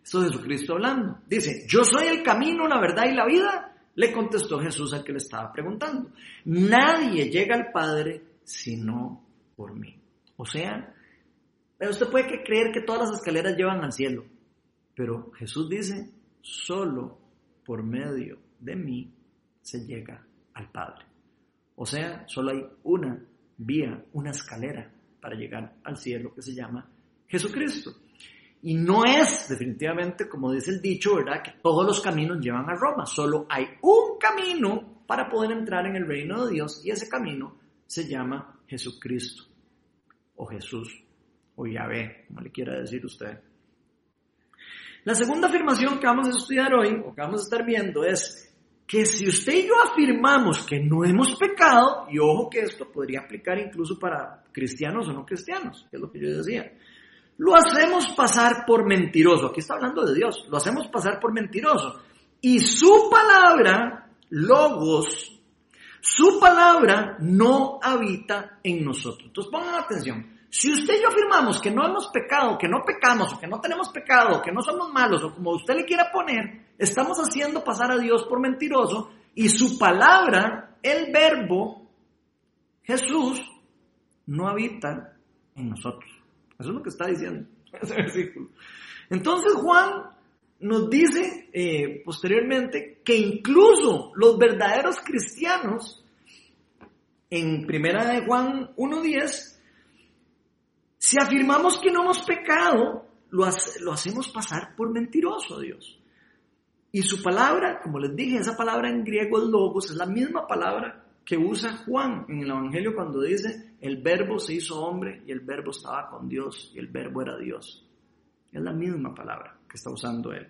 Esto es Jesucristo hablando. Dice, yo soy el camino, la verdad y la vida. Le contestó Jesús al que le estaba preguntando. Nadie llega al Padre sino por mí. O sea, usted puede creer que todas las escaleras llevan al cielo. Pero Jesús dice, solo por medio de mí se llega al Padre. O sea, solo hay una vía, una escalera para llegar al cielo que se llama Jesucristo. Y no es definitivamente, como dice el dicho, ¿verdad? Que todos los caminos llevan a Roma. Solo hay un camino para poder entrar en el reino de Dios y ese camino se llama Jesucristo o Jesús o Yahvé, como le quiera decir usted. La segunda afirmación que vamos a estudiar hoy o que vamos a estar viendo es que si usted y yo afirmamos que no hemos pecado, y ojo que esto podría aplicar incluso para cristianos o no cristianos, que es lo que yo decía, lo hacemos pasar por mentiroso. Aquí está hablando de Dios. Lo hacemos pasar por mentiroso. Y su palabra, logos, su palabra no habita en nosotros. Entonces pongan atención. Si usted y yo afirmamos que no hemos pecado, que no pecamos, o que no tenemos pecado, que no somos malos, o como usted le quiera poner, estamos haciendo pasar a Dios por mentiroso y su palabra, el verbo, Jesús, no habita en nosotros. Eso es lo que está diciendo ese versículo. Entonces Juan nos dice eh, posteriormente que incluso los verdaderos cristianos, en primera de Juan 1.10, si afirmamos que no hemos pecado, lo, hacemos pasar por mentiroso a Dios. Y su palabra, como les dije, esa palabra en griego es logos, es la misma palabra que usa Juan en el Evangelio cuando dice, el verbo se hizo hombre y el verbo estaba con Dios y el verbo era Dios. Es la misma palabra que está usando él.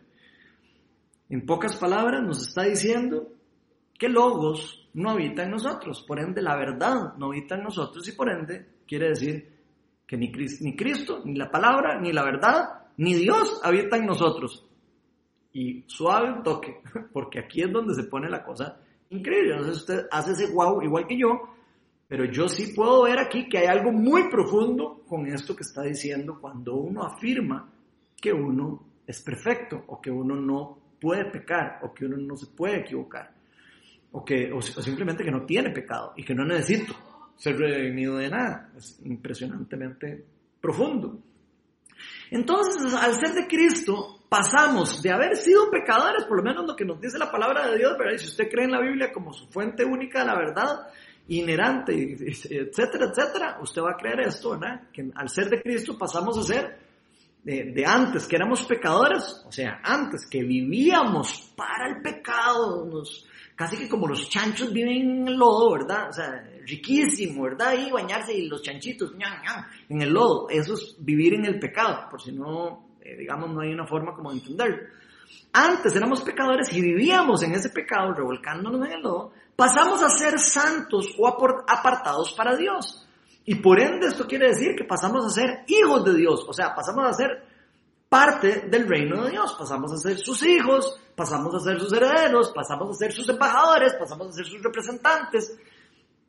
En pocas palabras nos está diciendo que logos no habita en nosotros, por ende la verdad no habita en nosotros y por ende quiere decir que ni, Cristo, ni la palabra, ni la verdad, ni Dios habita en nosotros. Y suave toque, porque aquí es donde se pone la cosa increíble. Si usted hace ese wow igual que yo, pero yo sí puedo ver aquí que hay algo muy profundo con esto que está diciendo cuando uno afirma que uno es perfecto o que uno no puede pecar o que uno no se puede equivocar o, que, o, simplemente que no tiene pecado y que no necesito ser redimido de nada. Es impresionantemente profundo. Entonces, al ser de Cristo, pasamos de haber sido pecadores, por lo menos lo que nos dice la palabra de Dios, pero si usted cree en la Biblia como su fuente única de la verdad, inherente, etcétera, etcétera, usted va a creer esto, ¿verdad? Que al ser de Cristo pasamos a ser de, antes, que éramos pecadores, o sea, antes que vivíamos para el pecado, nos, casi que como los chanchos viven en el lodo, ¿verdad? O sea, riquísimo, ¿verdad? Y bañarse y los chanchitos, en el lodo, eso es vivir en el pecado, por si no, digamos, no hay una forma como de entenderlo. Antes éramos pecadores y vivíamos en ese pecado, revolcándonos en el lodo, pasamos a ser santos o apartados para Dios. Y por ende esto quiere decir que pasamos a ser hijos de Dios, o sea, pasamos a ser parte del reino de Dios, pasamos a ser sus hijos, pasamos a ser sus herederos, pasamos a ser sus embajadores, pasamos a ser sus representantes,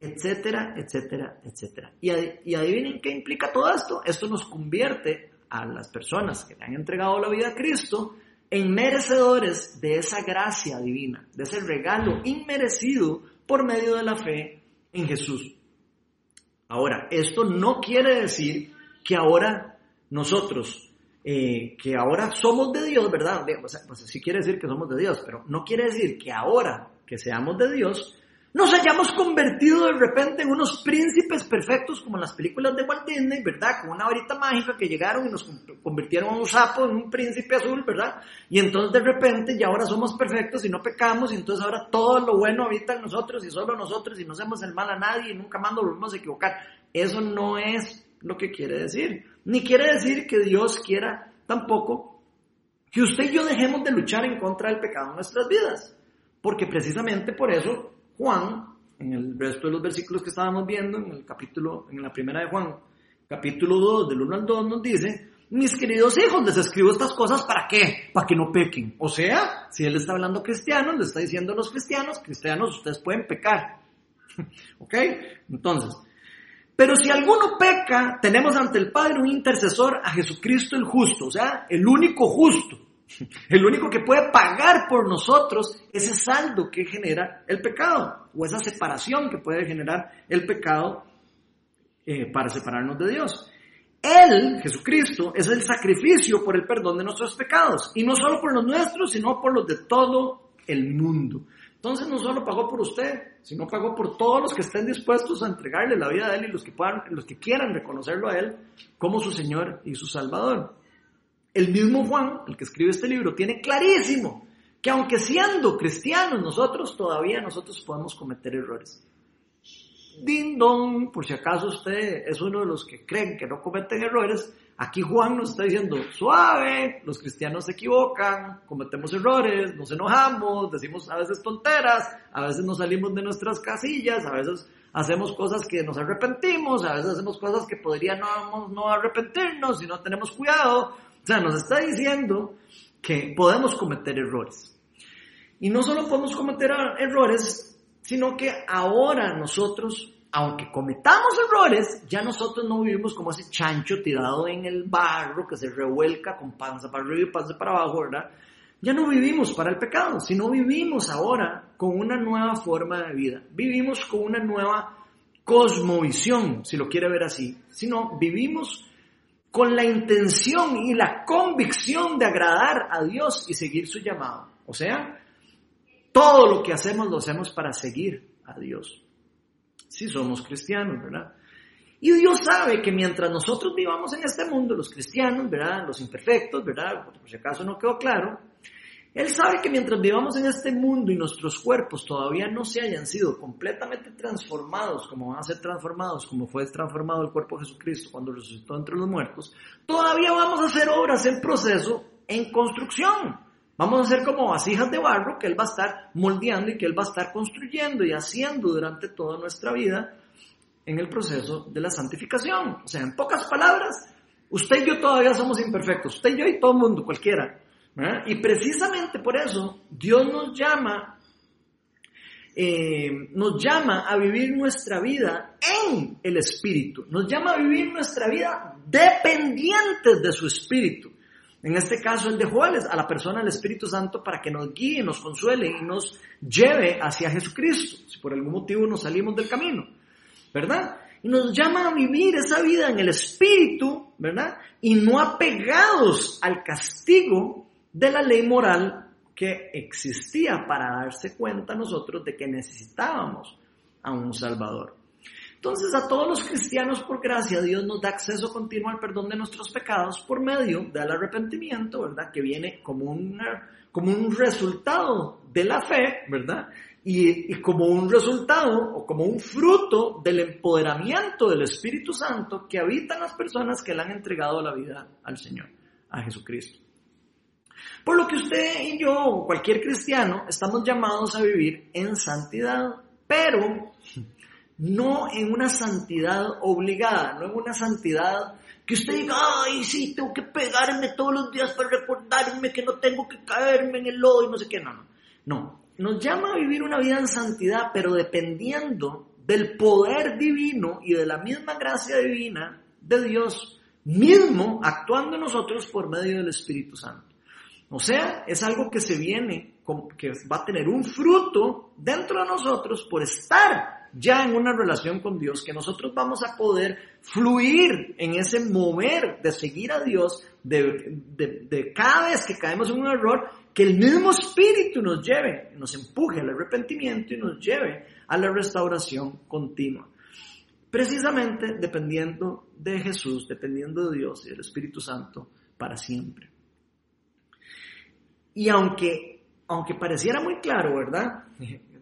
etcétera, etcétera, etcétera. Y, y adivinen qué implica todo esto. Esto nos convierte a las personas que le han entregado la vida a Cristo en merecedores de esa gracia divina, de ese regalo inmerecido por medio de la fe en Jesús. Ahora, esto no quiere decir que ahora nosotros, eh, que ahora somos de Dios, ¿verdad? O sea, pues sí quiere decir que somos de Dios, pero no quiere decir que ahora que seamos de Dios, nos hayamos convertido de repente en unos príncipes perfectos como en las películas de Walt Disney, ¿verdad? Con una varita mágica que llegaron y nos convirtieron en un sapo, en un príncipe azul, ¿verdad? Y entonces de repente ya ahora somos perfectos y no pecamos y entonces ahora todo lo bueno habita en nosotros y solo nosotros y no hacemos el mal a nadie y nunca más nos volvemos a equivocar. Eso no es lo que quiere decir. Ni quiere decir que Dios quiera tampoco que usted y yo dejemos de luchar en contra del pecado en nuestras vidas. Porque precisamente por eso Juan, en el resto de los versículos que estábamos viendo, en el capítulo, en la primera de Juan, capítulo 2, del 1 al 2, nos dice, mis queridos hijos, les escribo estas cosas para qué? Para que no pequen. O sea, si él está hablando cristianos, le está diciendo a los cristianos, cristianos, ustedes pueden pecar. ¿Ok? Entonces, pero si alguno peca, tenemos ante el Padre un intercesor a Jesucristo el justo, o sea, el único justo. El único que puede pagar por nosotros ese saldo que genera el pecado o esa separación que puede generar el pecado eh, para separarnos de Dios. Él, Jesucristo, es el sacrificio por el perdón de nuestros pecados y no solo por los nuestros, sino por los de todo el mundo. Entonces no solo pagó por usted, sino pagó por todos los que estén dispuestos a entregarle la vida a Él y los que, puedan, los que quieran reconocerlo a Él como su Señor y su Salvador. El mismo Juan, el que escribe este libro, tiene clarísimo que aunque siendo cristianos nosotros, todavía nosotros podemos cometer errores. Ding dong, por si acaso usted es uno de los que creen que no cometen errores, aquí Juan nos está diciendo, suave, los cristianos se equivocan, cometemos errores, nos enojamos, decimos a veces tonteras, a veces nos salimos de nuestras casillas, a veces hacemos cosas que nos arrepentimos, a veces hacemos cosas que podrían no, no arrepentirnos si no tenemos cuidado, sea, nos está diciendo que podemos cometer errores. Y no solo podemos cometer errores, sino que ahora nosotros aunque cometamos errores, ya nosotros no vivimos como ese chancho tirado en el barro que se revuelca con panza para arriba y panza para abajo, ¿verdad? Ya no vivimos para el pecado, sino vivimos ahora con una nueva forma de vida. Vivimos con una nueva cosmovisión, si lo quiere ver así, sino vivimos con la intención y la convicción de agradar a Dios y seguir su llamado. O sea, todo lo que hacemos lo hacemos para seguir a Dios si somos cristianos, ¿verdad? Y Dios sabe que mientras nosotros vivamos en este mundo, los cristianos, ¿verdad? Los imperfectos, ¿verdad? Por si acaso no quedó claro, Él sabe que mientras vivamos en este mundo y nuestros cuerpos todavía no se hayan sido completamente transformados, como van a ser transformados, como fue transformado el cuerpo de Jesucristo cuando resucitó entre los muertos, todavía vamos a hacer obras en proceso, en construcción. Vamos a ser como vasijas de barro que Él va a estar moldeando y que Él va a estar construyendo y haciendo durante toda nuestra vida en el proceso de la santificación. O sea, en pocas palabras, usted y yo todavía somos imperfectos, usted y yo y todo mundo, cualquiera. Y precisamente por eso Dios nos llama, eh, nos llama a vivir nuestra vida en el Espíritu, nos llama a vivir nuestra vida dependientes de su Espíritu. En este caso, Él dejó a la persona del Espíritu Santo para que nos guíe, nos consuele y nos lleve hacia Jesucristo, si por algún motivo nos salimos del camino, ¿verdad? Y nos llama a vivir esa vida en el Espíritu, ¿verdad? Y no apegados al castigo de la ley moral que existía para darse cuenta nosotros de que necesitábamos a un Salvador. Entonces a todos los cristianos por gracia Dios nos da acceso continuo al perdón de nuestros pecados por medio del arrepentimiento, ¿verdad? Que viene como, como un resultado de la fe, ¿verdad? Y, como un resultado o como un fruto del empoderamiento del Espíritu Santo que habita en las personas que le han entregado la vida al Señor, a Jesucristo. Por lo que usted y yo, o cualquier cristiano, estamos llamados a vivir en santidad, pero no en una santidad obligada, no en una santidad que usted diga, ay, sí, tengo que pegarme todos los días para recordarme que no tengo que caerme en el lodo y no sé qué, no, no. No, nos llama a vivir una vida en santidad, pero dependiendo del poder divino y de la misma gracia divina de Dios mismo actuando en nosotros por medio del Espíritu Santo. O sea, es algo que se viene, que va a tener un fruto dentro de nosotros por estar ya en una relación con Dios, que nosotros vamos a poder fluir en ese mover de seguir a Dios, de, cada vez que caemos en un error, que el mismo espíritu nos lleve, nos empuje al arrepentimiento y nos lleve a la restauración continua. Precisamente dependiendo de Jesús, dependiendo de Dios y del Espíritu Santo para siempre. Y aunque, aunque pareciera muy claro, ¿verdad?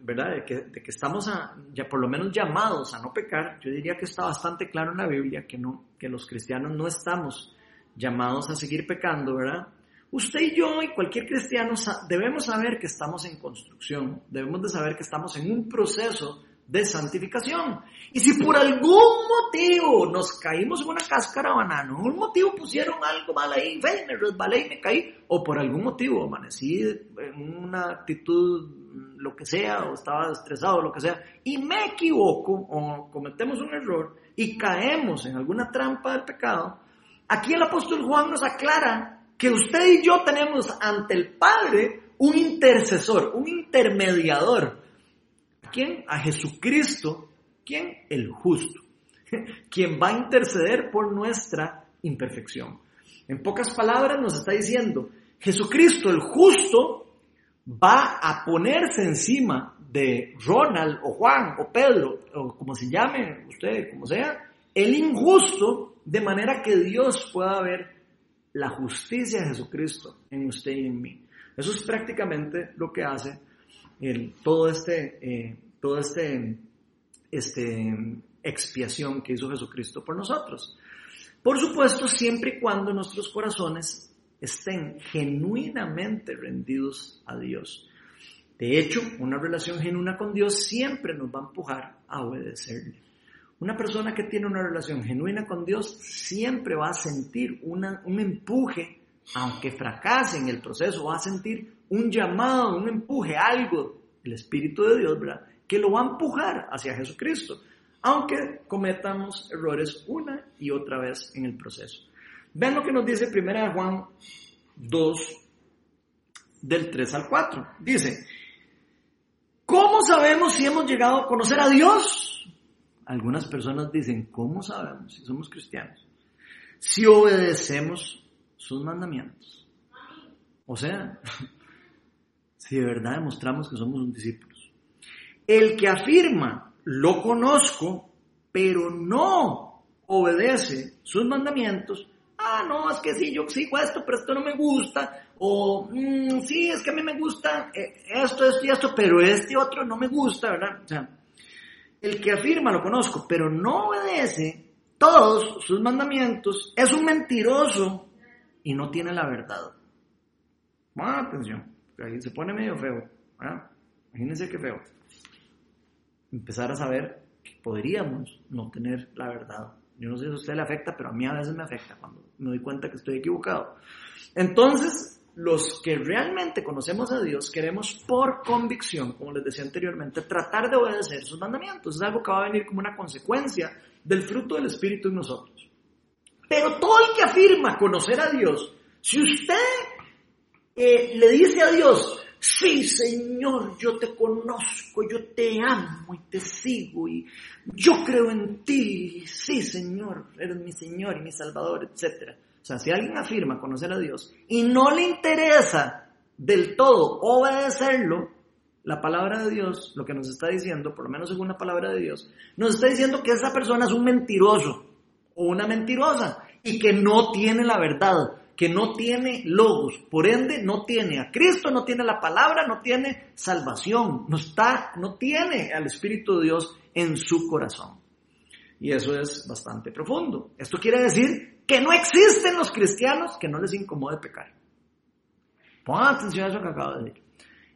¿verdad? De que, de que estamos ya por lo menos llamados a no pecar, yo diría que está bastante claro en la Biblia que, no, que los cristianos no estamos llamados a seguir pecando, ¿verdad? Usted y yo y cualquier cristiano debemos saber que estamos en construcción, debemos de saber que estamos en un proceso de santificación. Y si por algún motivo nos caímos en una cáscara banano, un motivo pusieron algo mal ahí, me resbalé caí, o por algún motivo amanecí en una actitud lo que sea, o estaba estresado, lo que sea, y me equivoco o cometemos un error y caemos en alguna trampa del pecado, aquí el apóstol Juan nos aclara que usted y yo tenemos ante el Padre un intercesor, un intermediador. ¿Quién? A Jesucristo. ¿Quién? El justo. Quien va a interceder por nuestra imperfección. En pocas palabras nos está diciendo, Jesucristo el justo va a ponerse encima de Ronald o Juan o Pedro o como se llame usted, como sea, el injusto, de manera que Dios pueda ver la justicia de Jesucristo en usted y en mí. Eso es prácticamente lo que hace todo este, eh, todo este, este expiación que hizo Jesucristo por nosotros. Por supuesto, siempre y cuando nuestros corazones estén genuinamente rendidos a Dios. De hecho, una relación genuina con Dios siempre nos va a empujar a obedecerle. Una persona que tiene una relación genuina con Dios siempre va a sentir un empuje, aunque fracase en el proceso, va a sentir un llamado, un empuje, algo, el Espíritu de Dios, ¿verdad? Que lo va a empujar hacia Jesucristo, aunque cometamos errores una y otra vez en el proceso. Vean lo que nos dice 1 Juan 2, del 3 al 4. Dice, ¿cómo sabemos si hemos llegado a conocer a Dios? Algunas personas dicen, ¿cómo sabemos si somos cristianos? Si obedecemos sus mandamientos. O sea, si de verdad demostramos que somos un discípulos. El que afirma, lo conozco, pero no obedece sus mandamientos, ah, no, es que sí, yo sigo esto, pero esto no me gusta, o mm, sí, es que a mí me gusta eh, esto, esto y esto, pero este otro no me gusta, ¿verdad? O sea, el que afirma, lo conozco, pero no obedece todos sus mandamientos, es un mentiroso y no tiene la verdad. Bueno, atención, ahí se pone medio feo, ¿verdad? Imagínense qué feo. Empezar a saber que podríamos no tener la verdad yo no sé si a usted le afecta, pero a mí a veces me afecta cuando me doy cuenta que estoy equivocado. Entonces, los que realmente conocemos a Dios queremos por convicción, como les decía anteriormente, tratar de obedecer sus mandamientos. Es algo que va a venir como una consecuencia del fruto del Espíritu en nosotros. Pero todo el que afirma conocer a Dios, si usted eh, le dice a Dios, sí Señor, yo te conozco, yo te amo y te sigo y yo creo en ti, sí Señor, eres mi Señor y mi Salvador, etc. O sea, si alguien afirma conocer a Dios y no le interesa del todo obedecerlo, la palabra de Dios, lo que nos está diciendo, por lo menos según la palabra de Dios, nos está diciendo que esa persona es un mentiroso o una mentirosa y que no tiene la verdad que no tiene logos, por ende no tiene a Cristo, no tiene la palabra, no tiene salvación, no está, no tiene al Espíritu de Dios en su corazón. Y eso es bastante profundo. Esto quiere decir que no existen los cristianos que no les incomode pecar. Pongan atención a eso que acabo de decir.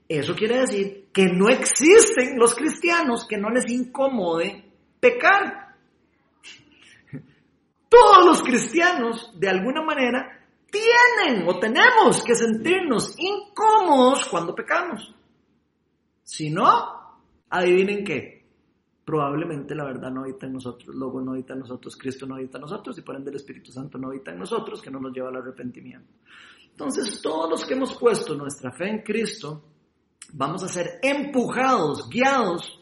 Eso quiere decir que no existen los cristianos que no les incomode pecar. Todos los cristianos, de alguna manera, tienen o tenemos que sentirnos incómodos cuando pecamos. Si no, adivinen qué. Probablemente la verdad no habita en nosotros, luego no habita en nosotros, Cristo no habita en nosotros y por ende el Espíritu Santo no habita en nosotros, que no nos lleva al arrepentimiento. Entonces, todos los que hemos puesto nuestra fe en Cristo, vamos a ser empujados, guiados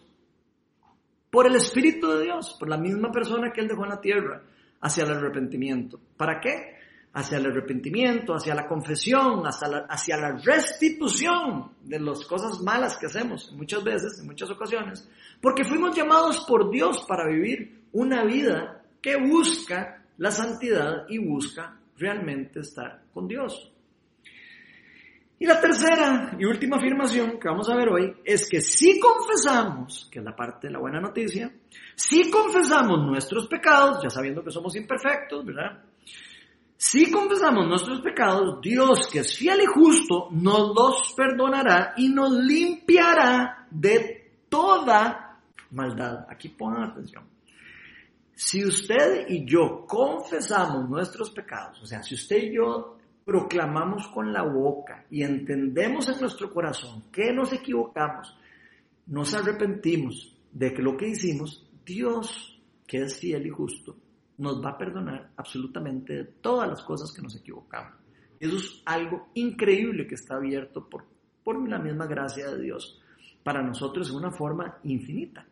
por el Espíritu de Dios, por la misma persona que Él dejó en la tierra, hacia el arrepentimiento. ¿Para qué? Hacia el arrepentimiento, hacia la confesión, hacia la, hacia la restitución de las cosas malas que hacemos muchas veces, en muchas ocasiones, porque fuimos llamados por Dios para vivir una vida que busca la santidad y busca realmente estar con Dios. Y la tercera y última afirmación que vamos a ver hoy es que si confesamos, que es la parte de la buena noticia, si confesamos nuestros pecados, ya sabiendo que somos imperfectos, ¿verdad? Si confesamos nuestros pecados, Dios, que es fiel y justo, nos los perdonará y nos limpiará de toda maldad. Aquí pongan atención. Si usted y yo confesamos nuestros pecados, o sea, si usted y yo proclamamos con la boca y entendemos en nuestro corazón que nos equivocamos, nos arrepentimos de que lo que hicimos, Dios, que es fiel y justo, nos va a perdonar absolutamente todas las cosas que nos equivocamos. Eso es algo increíble que está abierto por, por la misma gracia de Dios para nosotros de una forma infinita.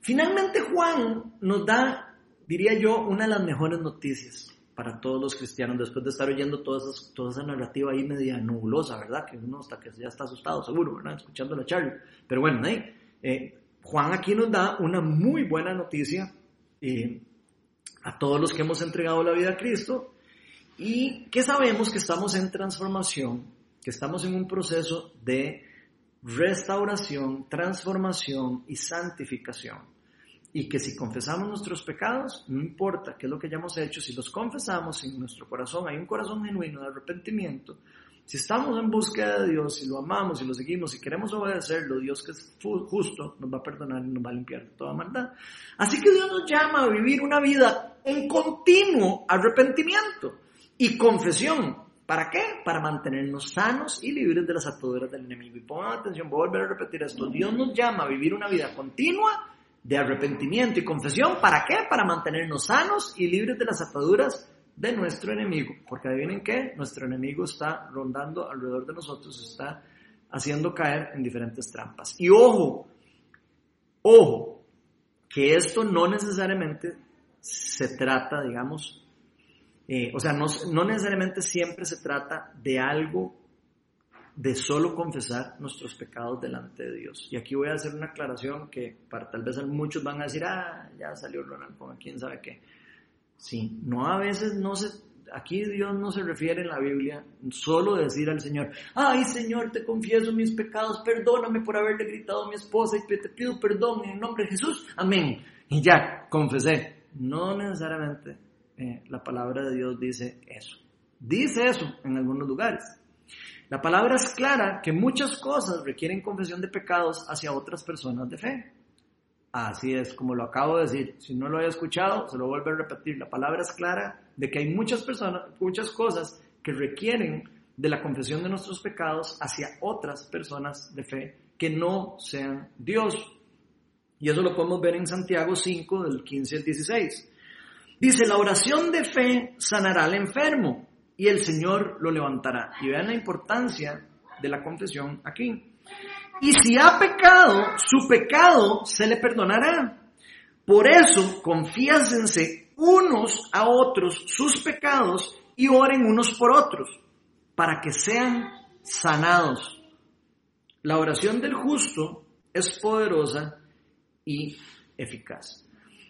Finalmente Juan nos da, diría yo, una de las mejores noticias para todos los cristianos después de estar oyendo toda esa, toda esa narrativa ahí media nubulosa, ¿verdad? Que uno hasta que ya está asustado, seguro, ¿verdad? Escuchando la charla. Pero bueno, eh, Juan aquí nos da una muy buena noticia eh, a todos los que hemos entregado la vida a Cristo y que sabemos que estamos en transformación, que estamos en un proceso de restauración, transformación y santificación. Y que si confesamos nuestros pecados, no importa qué es lo que hayamos hecho, si los confesamos en nuestro corazón, hay un corazón genuino de arrepentimiento, si estamos en búsqueda de Dios, si lo amamos, y lo seguimos, y queremos obedecerlo, Dios que es justo nos va a perdonar y nos va a limpiar de toda maldad. Así que Dios nos llama a vivir una vida en continuo arrepentimiento y confesión. ¿Para qué? Para mantenernos sanos y libres de las ataduras del enemigo. Y pongan atención, voy a volver a repetir esto. Dios nos llama a vivir una vida continua de arrepentimiento y confesión. ¿Para qué? Para mantenernos sanos y libres de las ataduras de nuestro enemigo. Porque adivinen qué, nuestro enemigo está rondando alrededor de nosotros, está haciendo caer en diferentes trampas. Y ojo, ojo, que esto no necesariamente se trata, digamos, eh, o sea, no, no necesariamente siempre se trata de algo de solo confesar nuestros pecados delante de Dios. Y aquí voy a hacer una aclaración que para tal vez muchos van a decir, ah, ya salió Ronald con quién sabe qué. Sí, no a veces no se, aquí Dios no se refiere en la Biblia solo decir al Señor, ay Señor, te confieso mis pecados, perdóname por haberle gritado a mi esposa y te pido perdón en el nombre de Jesús, amén. Y ya, confesé. No necesariamente eh, la palabra de Dios dice eso. Dice eso en algunos lugares. La palabra es clara que muchas cosas requieren confesión de pecados hacia otras personas de fe. Así es, como lo acabo de decir. Si no lo había escuchado, se lo vuelvo a repetir. La palabra es clara de que hay muchas personas, muchas cosas que requieren de la confesión de nuestros pecados hacia otras personas de fe que no sean Dios. Y eso lo podemos ver en Santiago 5, del 15 al 16. Dice, la oración de fe sanará al enfermo y el Señor lo levantará. Y vean la importancia de la confesión aquí. Y si ha pecado, su pecado se le perdonará. Por eso, confíasense unos a otros sus pecados y oren unos por otros, para que sean sanados. La oración del justo es poderosa y eficaz.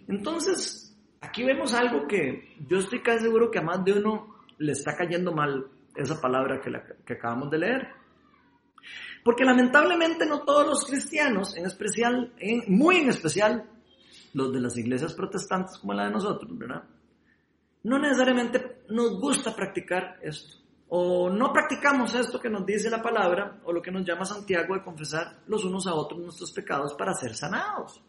Entonces, aquí vemos algo que yo estoy casi seguro que a más de uno le está cayendo mal esa palabra que, acabamos de leer. Porque lamentablemente no todos los cristianos, en especial, muy en especial los de las iglesias protestantes como la de nosotros, ¿verdad? No necesariamente nos gusta practicar esto. O no practicamos esto que nos dice la palabra o lo que nos llama Santiago de confesar los unos a otros nuestros pecados para ser sanados.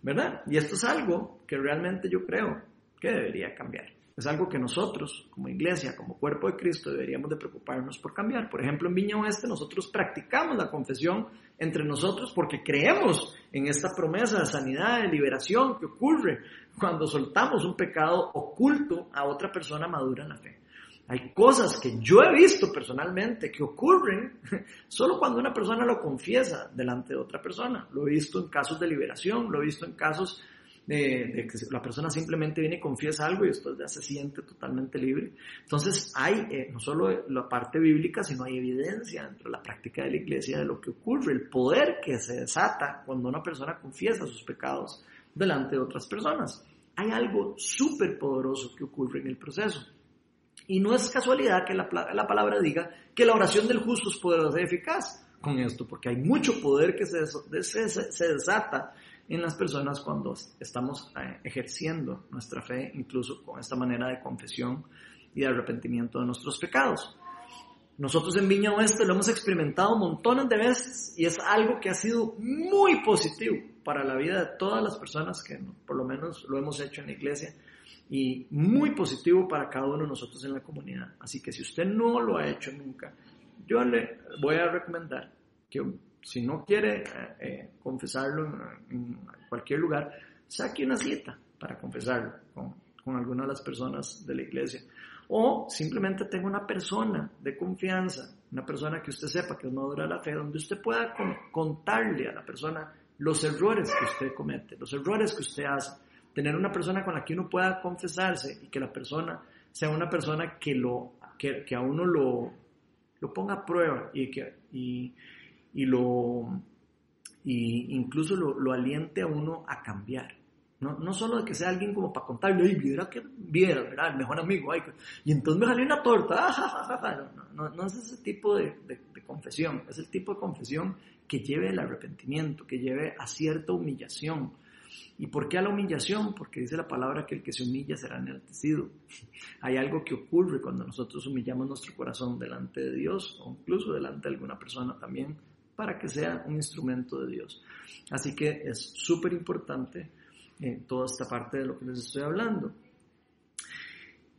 ¿Verdad? Y esto es algo que realmente yo creo que debería cambiar. Es algo que nosotros, como iglesia, como cuerpo de Cristo, deberíamos de preocuparnos por cambiar. Por ejemplo, en Viña Oeste nosotros practicamos la confesión entre nosotros porque creemos en esta promesa de sanidad, de liberación que ocurre cuando soltamos un pecado oculto a otra persona madura en la fe. Hay cosas que yo he visto personalmente que ocurren solo cuando una persona lo confiesa delante de otra persona. Lo he visto en casos de liberación, lo he visto en casos de, que la persona simplemente viene y confiesa algo y después ya se siente totalmente libre. Entonces hay eh, no solo la parte bíblica, sino hay evidencia dentro de la práctica de la iglesia de lo que ocurre, el poder que se desata cuando una persona confiesa sus pecados delante de otras personas. Hay algo súper poderoso que ocurre en el proceso. Y no es casualidad que la, la, palabra diga que la oración del justo es poderosa y eficaz con esto, porque hay mucho poder que se, se, desata en las personas cuando estamos eh, ejerciendo nuestra fe, incluso con esta manera de confesión y de arrepentimiento de nuestros pecados. Nosotros en Viña Oeste lo hemos experimentado montones de veces y es algo que ha sido muy positivo para la vida de todas las personas que por lo menos lo hemos hecho en la iglesia y muy positivo para cada uno de nosotros en la comunidad. Así que si usted no lo ha hecho nunca, yo le voy a recomendar que si no quiere eh, eh, confesarlo en, cualquier lugar, saque una cita para confesarlo con, con, alguna de las personas de la iglesia. O simplemente tenga una persona de confianza, una persona que usted sepa que es madura de la fe, donde usted pueda contarle a la persona los errores que usted comete, los errores que usted hace. Tener una persona con la que uno pueda confesarse y que la persona sea una persona que, lo, que, que a uno lo, lo ponga a prueba y que, y, y lo y incluso lo, lo, aliente a uno a cambiar. No, no solo de que sea alguien como para contarle, ay, viera que viera, ¿verdad? El mejor amigo, ay, y entonces me salió una torta, ah, no, no, es ese tipo de, de, confesión, es el tipo de confesión que lleve el arrepentimiento, que lleve a cierta humillación. ¿Y por qué a la humillación? Porque dice la palabra que el que se humilla será enaltecido. Hay algo que ocurre cuando nosotros humillamos nuestro corazón delante de Dios o incluso delante de alguna persona también para que sea un instrumento de Dios. Así que es súper importante eh, toda esta parte de lo que les estoy hablando.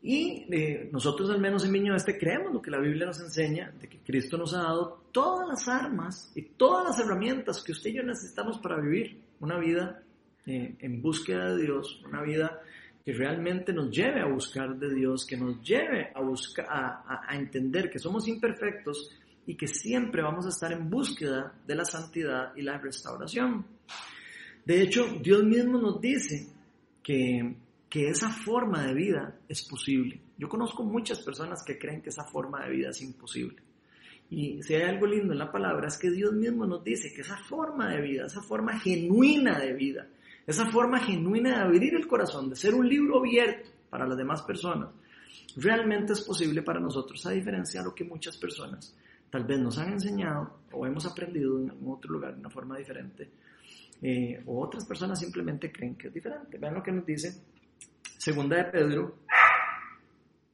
Y eh, nosotros al menos en Miño Este creemos lo que la Biblia nos enseña, de que Cristo nos ha dado todas las armas y todas las herramientas que usted y yo necesitamos para vivir una vida eh, en búsqueda de Dios, una vida que realmente nos lleve a buscar de Dios, que nos lleve a, buscar, a, a entender que somos imperfectos y que siempre vamos a estar en búsqueda de la santidad y la restauración. De hecho, Dios mismo nos dice que, que esa forma de vida es posible. Yo conozco muchas personas que creen que esa forma de vida es imposible. Y si hay algo lindo en la palabra es que Dios mismo nos dice que esa forma de vida, esa forma genuina de vida, esa forma genuina de abrir el corazón, de ser un libro abierto para las demás personas, realmente es posible para nosotros, a diferencia de lo que muchas personas tal vez nos han enseñado o hemos aprendido en otro lugar de una forma diferente, eh, o otras personas simplemente creen que es diferente. Vean lo que nos dice Segunda de Pedro,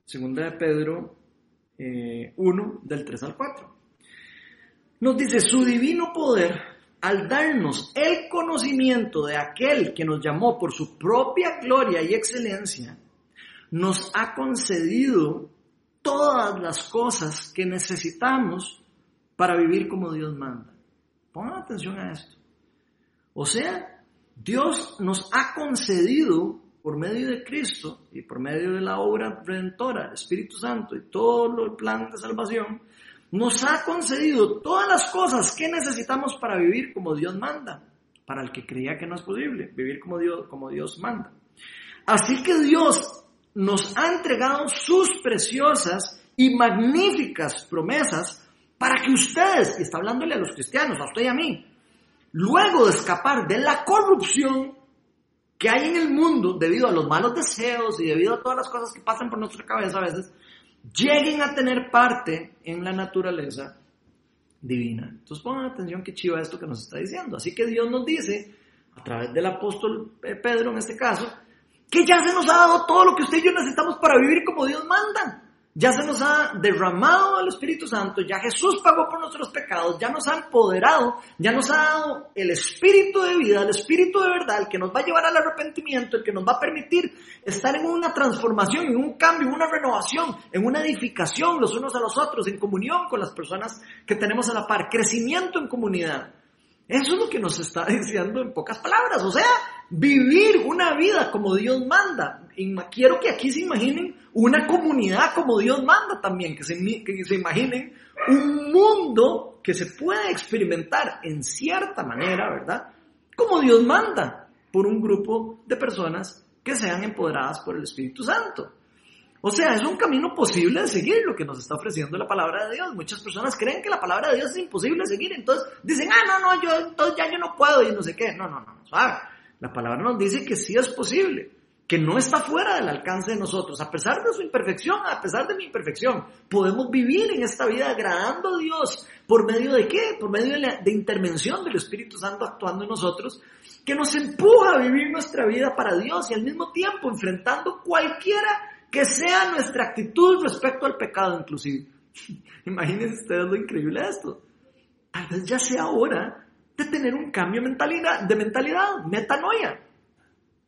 Segunda de Pedro 1, eh, del 3 al 4. Nos dice, su divino poder, al darnos el conocimiento de aquel que nos llamó por su propia gloria y excelencia, nos ha concedido todas las cosas que necesitamos para vivir como Dios manda. Pongan atención a esto. O sea, Dios nos ha concedido por medio de Cristo y por medio de la obra redentora, Espíritu Santo y todo el plan de salvación, nos ha concedido todas las cosas que necesitamos para vivir como Dios manda, para el que creía que no es posible, vivir como Dios, como Dios manda. Así que Dios nos ha entregado sus preciosas y magníficas promesas para que ustedes, y está hablándole a los cristianos, a usted y a mí, luego de escapar de la corrupción que hay en el mundo debido a los malos deseos y debido a todas las cosas que pasan por nuestra cabeza a veces, lleguen a tener parte en la naturaleza divina. Entonces pongan atención qué chiva esto que nos está diciendo. Así que Dios nos dice, a través del apóstol Pedro en este caso, que ya se nos ha dado todo lo que usted y yo necesitamos para vivir como Dios manda. Ya se nos ha derramado el Espíritu Santo, ya Jesús pagó por nuestros pecados, ya nos ha empoderado, ya nos ha dado el Espíritu de vida, el Espíritu de verdad, el que nos va a llevar al arrepentimiento, el que nos va a permitir estar en una transformación, en un cambio, en una renovación, en una edificación los unos a los otros, en comunión con las personas que tenemos a la par, crecimiento en comunidad. Eso es lo que nos está diciendo en pocas palabras, o sea, vivir una vida como Dios manda. quiero que aquí se imaginen una comunidad como Dios manda también, que se, que se imaginen un mundo que se puede experimentar en cierta manera, ¿verdad? Como Dios manda, por un grupo de personas que sean empoderadas por el Espíritu Santo. O sea, es un camino posible de seguir lo que nos está ofreciendo la palabra de Dios. Muchas personas creen que la palabra de Dios es imposible de seguir, entonces dicen, ah, no, no, yo entonces ya yo no puedo y no sé qué. No, no, no, La palabra nos dice que sí es posible, que no está fuera del alcance de nosotros. A pesar de su imperfección, a pesar de mi imperfección, podemos vivir en esta vida agradando a Dios. ¿Por medio de qué? Por medio de, la, intervención del Espíritu Santo actuando en nosotros, que nos empuja a vivir nuestra vida para Dios y al mismo tiempo enfrentando cualquiera que sea nuestra actitud respecto al pecado inclusive. Imagínense ustedes lo increíble de esto. Tal vez ya sea hora de tener un cambio de mentalidad, de mentalidad, metanoia,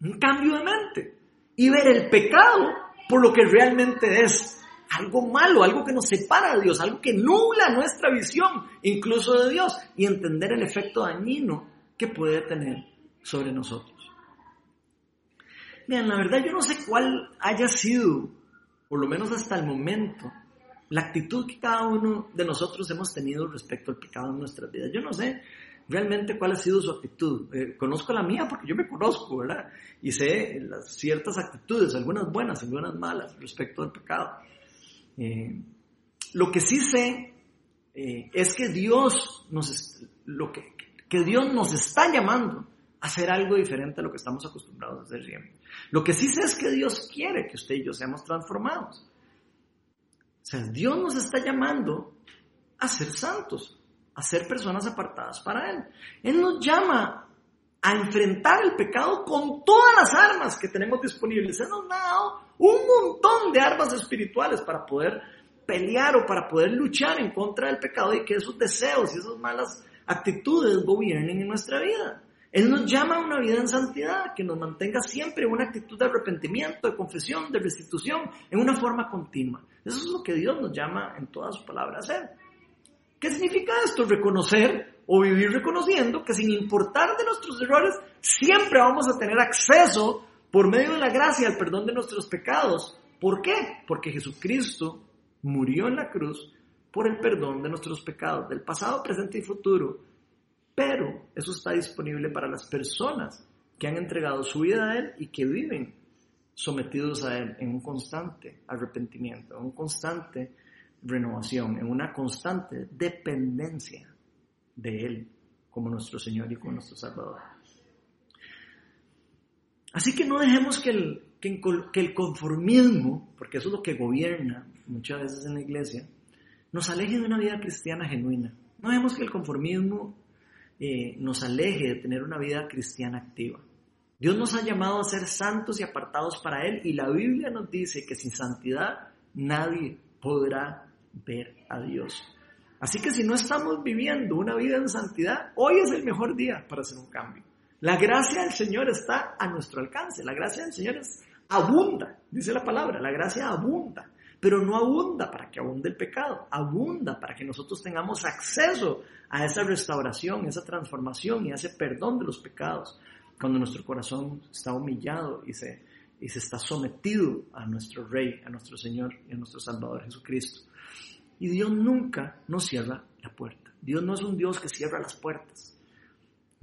un cambio de mente y ver el pecado por lo que realmente es, algo malo, algo que nos separa de Dios, algo que nubla nuestra visión incluso de Dios y entender el efecto dañino que puede tener sobre nosotros. Vean, la verdad yo no sé cuál haya sido, por lo menos hasta el momento, la actitud que cada uno de nosotros hemos tenido respecto al pecado en nuestras vidas. Yo no sé realmente cuál ha sido su actitud. Eh, conozco la mía porque yo me conozco, ¿verdad? Y sé las ciertas actitudes, algunas buenas, algunas malas respecto al pecado. Eh, lo que sí sé eh, es que Dios nos, lo que, que Dios nos está llamando a hacer algo diferente a lo que estamos acostumbrados a hacer siempre. Lo que sí sé es que Dios quiere que usted y yo seamos transformados. O sea, Dios nos está llamando a ser santos, a ser personas apartadas para Él. Él nos llama a enfrentar el pecado con todas las armas que tenemos disponibles. Él nos ha dado un montón de armas espirituales para poder pelear o para poder luchar en contra del pecado y que esos deseos y esas malas actitudes gobiernen en nuestra vida. Él nos llama a una vida en santidad, que nos mantenga siempre en una actitud de arrepentimiento, de confesión, de restitución, en una forma continua. Eso es lo que Dios nos llama en todas sus palabras a hacer. ¿Qué significa esto? Reconocer o vivir reconociendo que sin importar de nuestros errores, siempre vamos a tener acceso por medio de la gracia al perdón de nuestros pecados. ¿Por qué? Porque Jesucristo murió en la cruz por el perdón de nuestros pecados, del pasado, presente y futuro. Pero eso está disponible para las personas que han entregado su vida a Él y que viven sometidos a Él en un constante arrepentimiento, en un constante renovación, en una constante dependencia de Él como nuestro Señor y como nuestro Salvador. Así que no dejemos que el, que, el conformismo, porque eso es lo que gobierna muchas veces en la iglesia, nos aleje de una vida cristiana genuina. No dejemos que el conformismo eh, nos aleje de tener una vida cristiana activa. Dios nos ha llamado a ser santos y apartados para Él y la Biblia nos dice que sin santidad nadie podrá ver a Dios. Así que si no estamos viviendo una vida en santidad, hoy es el mejor día para hacer un cambio. La gracia del Señor está a nuestro alcance. La gracia del Señor es abunda, dice la palabra, la gracia abunda, pero no abunda para que abunde el pecado, abunda para que nosotros tengamos acceso a esa restauración, esa transformación y a ese perdón de los pecados, cuando nuestro corazón está humillado y se, y se está sometido a nuestro Rey, a nuestro Señor y a nuestro Salvador Jesucristo. Y Dios nunca nos cierra la puerta. Dios no es un Dios que cierra las puertas.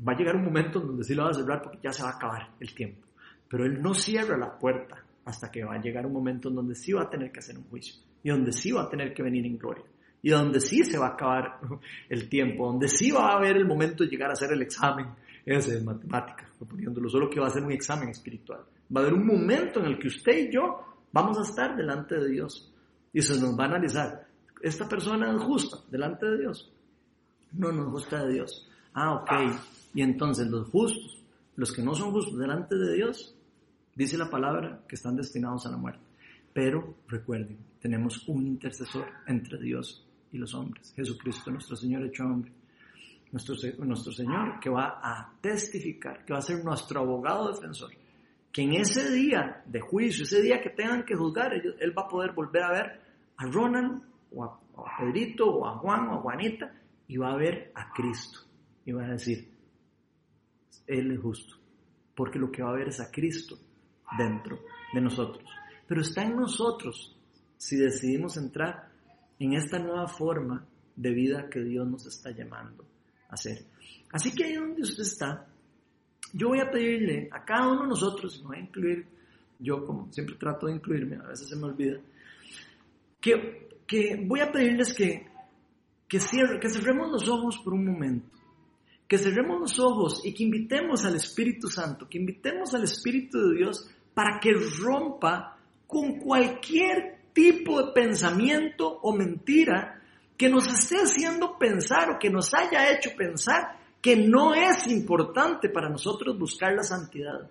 Va a llegar un momento en donde sí lo va a cerrar porque ya se va a acabar el tiempo. Pero Él no cierra la puerta hasta que va a llegar un momento en donde sí va a tener que hacer un juicio y donde sí va a tener que venir en gloria y donde sí se va a acabar el tiempo, donde sí va a haber el momento de llegar a hacer el examen ese de matemática, poniéndolo solo que va a ser un examen espiritual. Va a haber un momento en el que usted y yo vamos a estar delante de Dios y se nos va a analizar esta persona es justa delante de Dios. No, no es justa de Dios. Ah, ok. Y entonces los justos, los que no son justos delante de Dios, dice la palabra que están destinados a la muerte. Pero recuerden, tenemos un intercesor entre Dios y los hombres, Jesucristo, nuestro Señor hecho hombre. Nuestro, nuestro Señor que va a testificar, que va a ser nuestro abogado defensor, que en ese día de juicio, ese día que tengan que juzgar, Él va a poder volver a ver a Ronan o a, Pedrito, o a Juan, o a Juanita, y va a ver a Cristo. Y va a decir, Él es justo. Porque lo que va a ver es a Cristo dentro de nosotros. Pero está en nosotros si decidimos entrar en esta nueva forma de vida que Dios nos está llamando a hacer. Así que ahí donde usted está, yo voy a pedirle a cada uno de nosotros, y me voy a incluir, yo como siempre trato de incluirme, a veces se me olvida, que que voy a pedirles que, que, que cerremos los ojos por un momento, que cerremos los ojos y que invitemos al Espíritu Santo, que invitemos al Espíritu de Dios para que rompa con cualquier tipo de pensamiento o mentira que nos esté haciendo pensar o que nos haya hecho pensar que no es importante para nosotros buscar la santidad.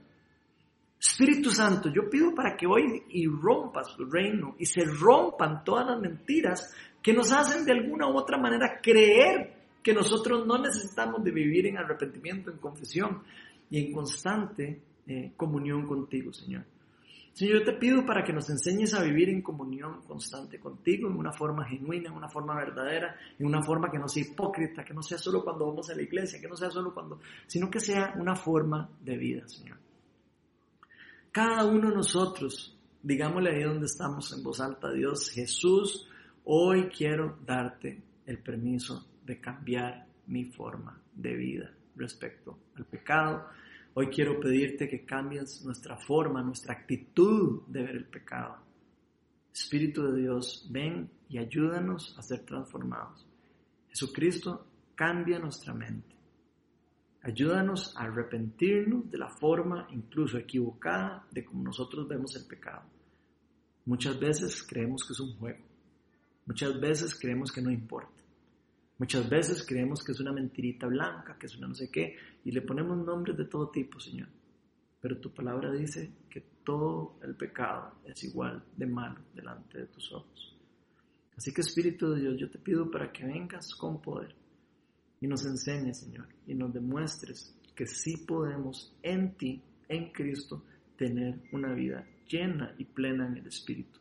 Espíritu Santo, yo pido para que hoy rompas su reino y se rompan todas las mentiras que nos hacen de alguna u otra manera creer que nosotros no necesitamos de vivir en arrepentimiento, en confesión y en constante eh, comunión contigo, Señor. Señor, yo te pido para que nos enseñes a vivir en comunión constante contigo, en una forma genuina, en una forma verdadera, en una forma que no sea hipócrita, que no sea solo cuando vamos a la iglesia, que no sea solo cuando, sino que sea una forma de vida, Señor. Cada uno de nosotros, digámosle ahí donde estamos en voz alta, Dios, Jesús, hoy quiero darte el permiso de cambiar mi forma de vida respecto al pecado. Hoy quiero pedirte que cambies nuestra forma, nuestra actitud de ver el pecado. Espíritu de Dios, ven y ayúdanos a ser transformados. Jesucristo, cambia nuestra mente. Ayúdanos a arrepentirnos de la forma incluso equivocada de cómo nosotros vemos el pecado. Muchas veces creemos que es un juego. Muchas veces creemos que no importa. Muchas veces creemos que es una mentirita blanca, que es una no sé qué, y le ponemos nombres de todo tipo, Señor. Pero tu palabra dice que todo el pecado es igual de malo delante de tus ojos. Así que Espíritu de Dios, yo te pido para que vengas con poder y nos enseñes, Señor, y nos demuestres que sí podemos en ti, en Cristo, tener una vida llena y plena en el Espíritu.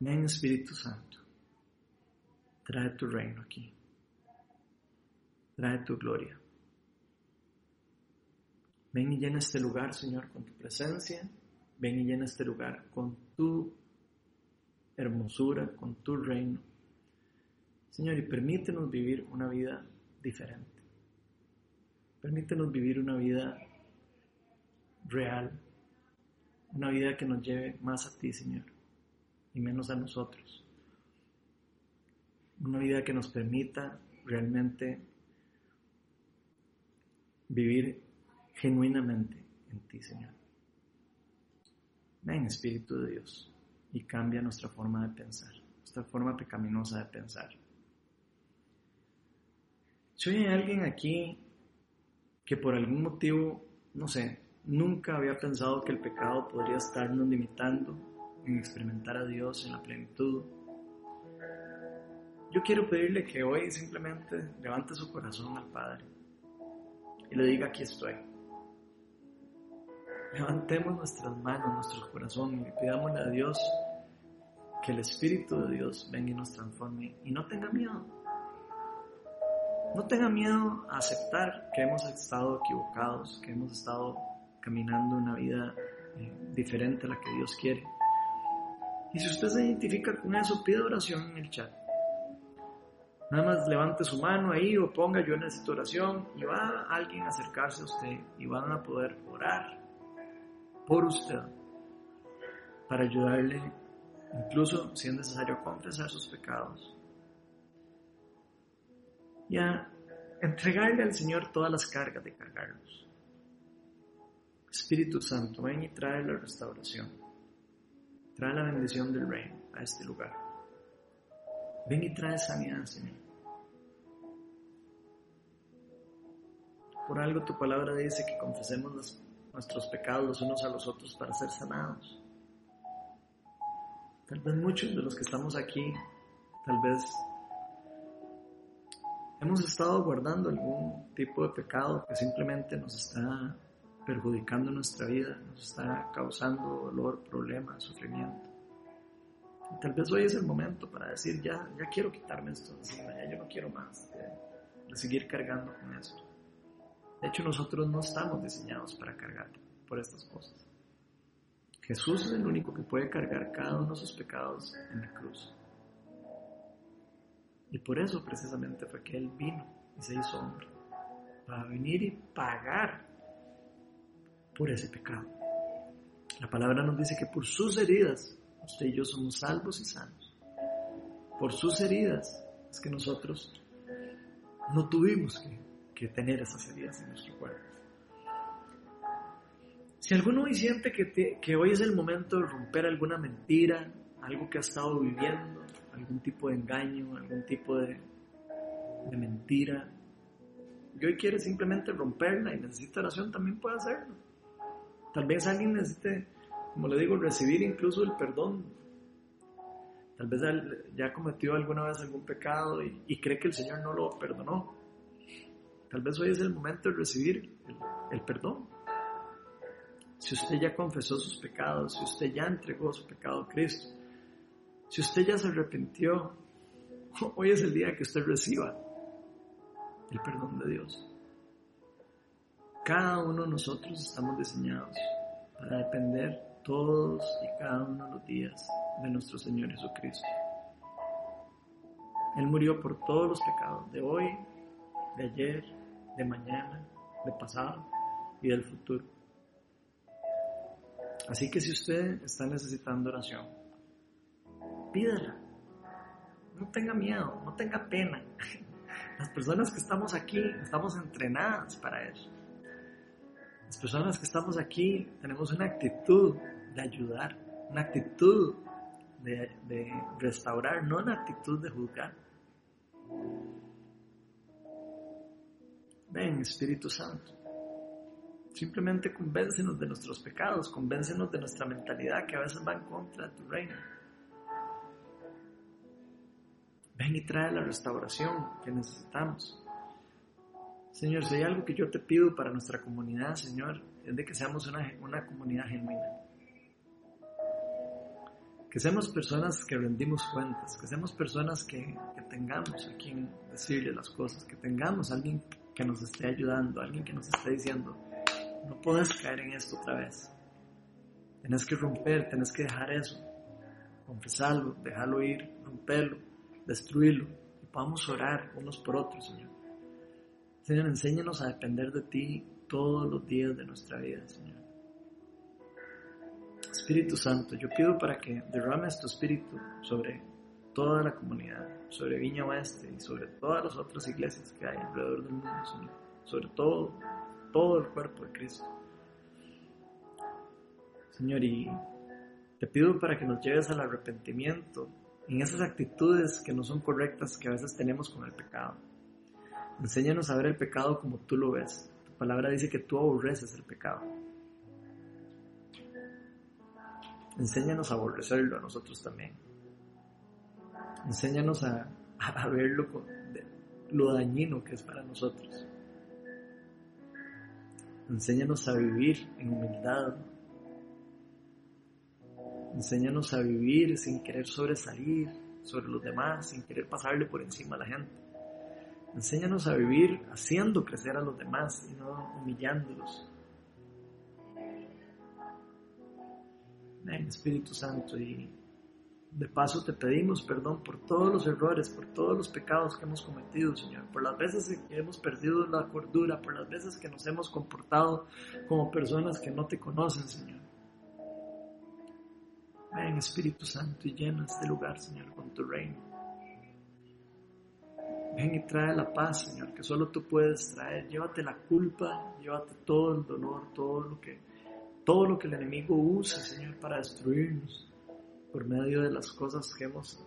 Ven Espíritu Santo. Trae tu reino aquí. Trae tu gloria. Ven y llena este lugar, Señor, con tu presencia. Ven y llena este lugar con tu hermosura, con tu reino. Señor, y permítenos vivir una vida diferente. Permítenos vivir una vida real, una vida que nos lleve más a ti, Señor, y menos a nosotros. Una vida que nos permita realmente vivir genuinamente en ti, Señor. Ven, Espíritu de Dios, y cambia nuestra forma de pensar, nuestra forma pecaminosa de pensar. Si hay alguien aquí que por algún motivo, no sé, nunca había pensado que el pecado podría estarnos limitando en experimentar a Dios en la plenitud, yo quiero pedirle que hoy simplemente levante su corazón al Padre y le diga, aquí estoy. Levantemos nuestras manos, nuestro corazón y pidámosle a Dios que el Espíritu de Dios venga y nos transforme y no tenga miedo. No tenga miedo a aceptar que hemos estado equivocados, que hemos estado caminando una vida eh, diferente a la que Dios quiere. Y si usted se identifica con eso, pida oración en el chat. Nada más levante su mano ahí o ponga yo necesito oración y va alguien a acercarse a usted y van a poder orar por usted para ayudarle, incluso si es necesario confesar sus pecados y a entregarle al Señor todas las cargas de cargarlos. Espíritu Santo, ven y trae la restauración, trae la bendición del reino a este lugar. Ven y trae sanidad, Señor. Por algo tu palabra dice que confesemos nuestros pecados los unos a los otros para ser sanados. Tal vez muchos de los que estamos aquí, tal vez hemos estado guardando algún tipo de pecado que simplemente nos está perjudicando nuestra vida, nos está causando dolor, problemas, sufrimiento. Tal vez hoy es el momento para decir, ya, ya quiero quitarme esto de encima, ya yo no quiero más de, seguir cargando con esto. De hecho, nosotros no estamos diseñados para cargar por estas cosas. Jesús es el único que puede cargar cada uno de sus pecados en la cruz. Y por eso precisamente fue que Él vino y se hizo hombre, para venir y pagar por ese pecado. La palabra nos dice que por sus heridas Usted y yo somos salvos y sanos. Por sus heridas es que nosotros no tuvimos que, tener esas heridas en nuestro cuerpo. Si alguno hoy siente que, que hoy es el momento de romper alguna mentira, algo que ha estado viviendo, algún tipo de engaño, algún tipo de, de mentira, y hoy quiere simplemente romperla y necesita oración, también puede hacerlo. Tal vez alguien necesite como le digo, recibir incluso el perdón. Tal vez ya cometió alguna vez algún pecado y, cree que el Señor no lo perdonó. Tal vez hoy es el momento de recibir el, perdón. Si usted ya confesó sus pecados, si usted ya entregó su pecado a Cristo, si usted ya se arrepintió, hoy es el día que usted reciba el perdón de Dios. Cada uno de nosotros estamos diseñados para depender todos y cada uno de los días de nuestro Señor Jesucristo. Él murió por todos los pecados de hoy, de ayer, de mañana, de pasado y del futuro. Así que si usted está necesitando oración, pídala. No tenga miedo, no tenga pena. Las personas que estamos aquí estamos entrenadas para eso. Las personas que estamos aquí tenemos una actitud de ayudar, una actitud de, restaurar, no una actitud de juzgar. Ven, Espíritu Santo. Simplemente convéncenos de nuestros pecados, convéncenos de nuestra mentalidad que a veces va en contra de tu reino. Ven y trae la restauración que necesitamos. Señor, si hay algo que yo te pido para nuestra comunidad, Señor, es de que seamos una, una comunidad genuina Que seamos personas que rendimos cuentas, que seamos personas que, que tengamos a quien decirle las cosas, que tengamos a alguien que nos esté ayudando, alguien que nos esté diciendo, no puedes caer en esto otra vez. Tienes que romper, tienes que dejar eso, confesarlo, dejarlo ir, romperlo, destruirlo. Y podamos orar unos por otros, Señor. Señor, enséñanos a depender de ti todos los días de nuestra vida, Señor. Espíritu Santo, yo pido para que derrames tu espíritu sobre toda la comunidad, sobre Viña Oeste y sobre todas las otras iglesias que hay alrededor del mundo. Sobre todo, todo el cuerpo de Cristo. Señor, y te pido para que nos lleves al arrepentimiento en esas actitudes que no son correctas que a veces tenemos con el pecado. Enséñanos a ver el pecado como tú lo ves. Tu palabra dice que tú aborreces el pecado. Enséñanos a aborrecerlo a nosotros también. Enséñanos a, a verlo con lo dañino que es para nosotros. Enséñanos a vivir en humildad. Enséñanos a vivir sin querer sobresalir sobre los demás, sin querer pasarle por encima a la gente. Enséñanos a vivir haciendo crecer a los demás y no humillándolos. Ven, Espíritu Santo, y de paso te pedimos perdón por todos los errores, por todos los pecados que hemos cometido, Señor, por las veces que hemos perdido la cordura, por las veces que nos hemos comportado como personas que no te conocen, Señor. Ven, Espíritu Santo, y llena este lugar, Señor, con tu reino. Ven y trae la paz, Señor, que solo tú puedes traer. Llévate la culpa, llévate todo el dolor, todo lo que todo lo que el enemigo usa, Señor, para destruirnos por medio de las cosas que hemos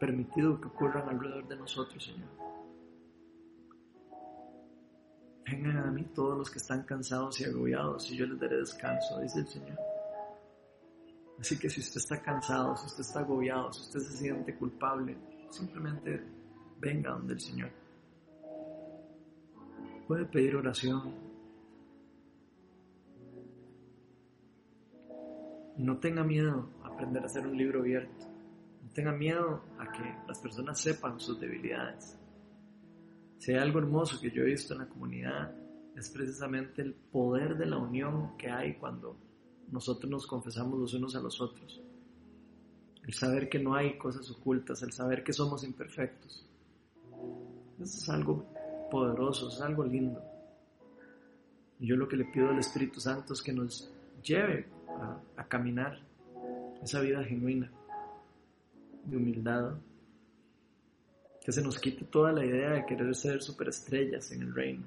permitido que ocurran alrededor de nosotros, Señor. Vengan a mí todos los que están cansados y agobiados y yo les daré descanso, dice el Señor. Así que si usted está cansado, si usted está agobiado, si usted se siente culpable, simplemente venga donde el Señor. Puede pedir oración, no tenga miedo a aprender a hacer un libro abierto. No tenga miedo a que las personas sepan sus debilidades. Si hay algo hermoso que yo he visto en la comunidad, es precisamente el poder de la unión que hay cuando nosotros nos confesamos los unos a los otros. El saber que no hay cosas ocultas, el saber que somos imperfectos. Eso es algo poderoso, es algo lindo. Yo lo que le pido al Espíritu Santo es que nos lleve a, caminar esa vida genuina de humildad, que se nos quite toda la idea de querer ser superestrellas en el reino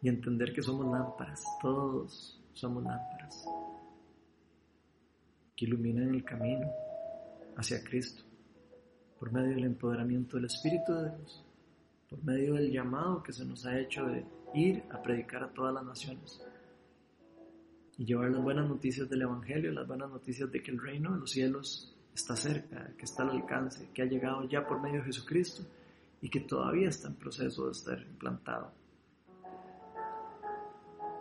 y entender que somos lámparas, todos somos lámparas que iluminan el camino hacia Cristo por medio del empoderamiento del Espíritu de Dios, por medio del llamado que se nos ha hecho de ir a predicar a todas las naciones y llevar las buenas noticias del Evangelio, las buenas noticias de que el reino de los cielos está cerca, que está al alcance, que ha llegado ya por medio de Jesucristo y que todavía está en proceso de estar implantado.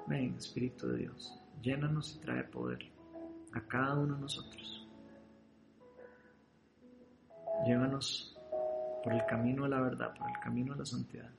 Ven, Espíritu de Dios, llénanos y trae poder a cada uno de nosotros. Llévanos por el camino de la verdad, por el camino de la santidad.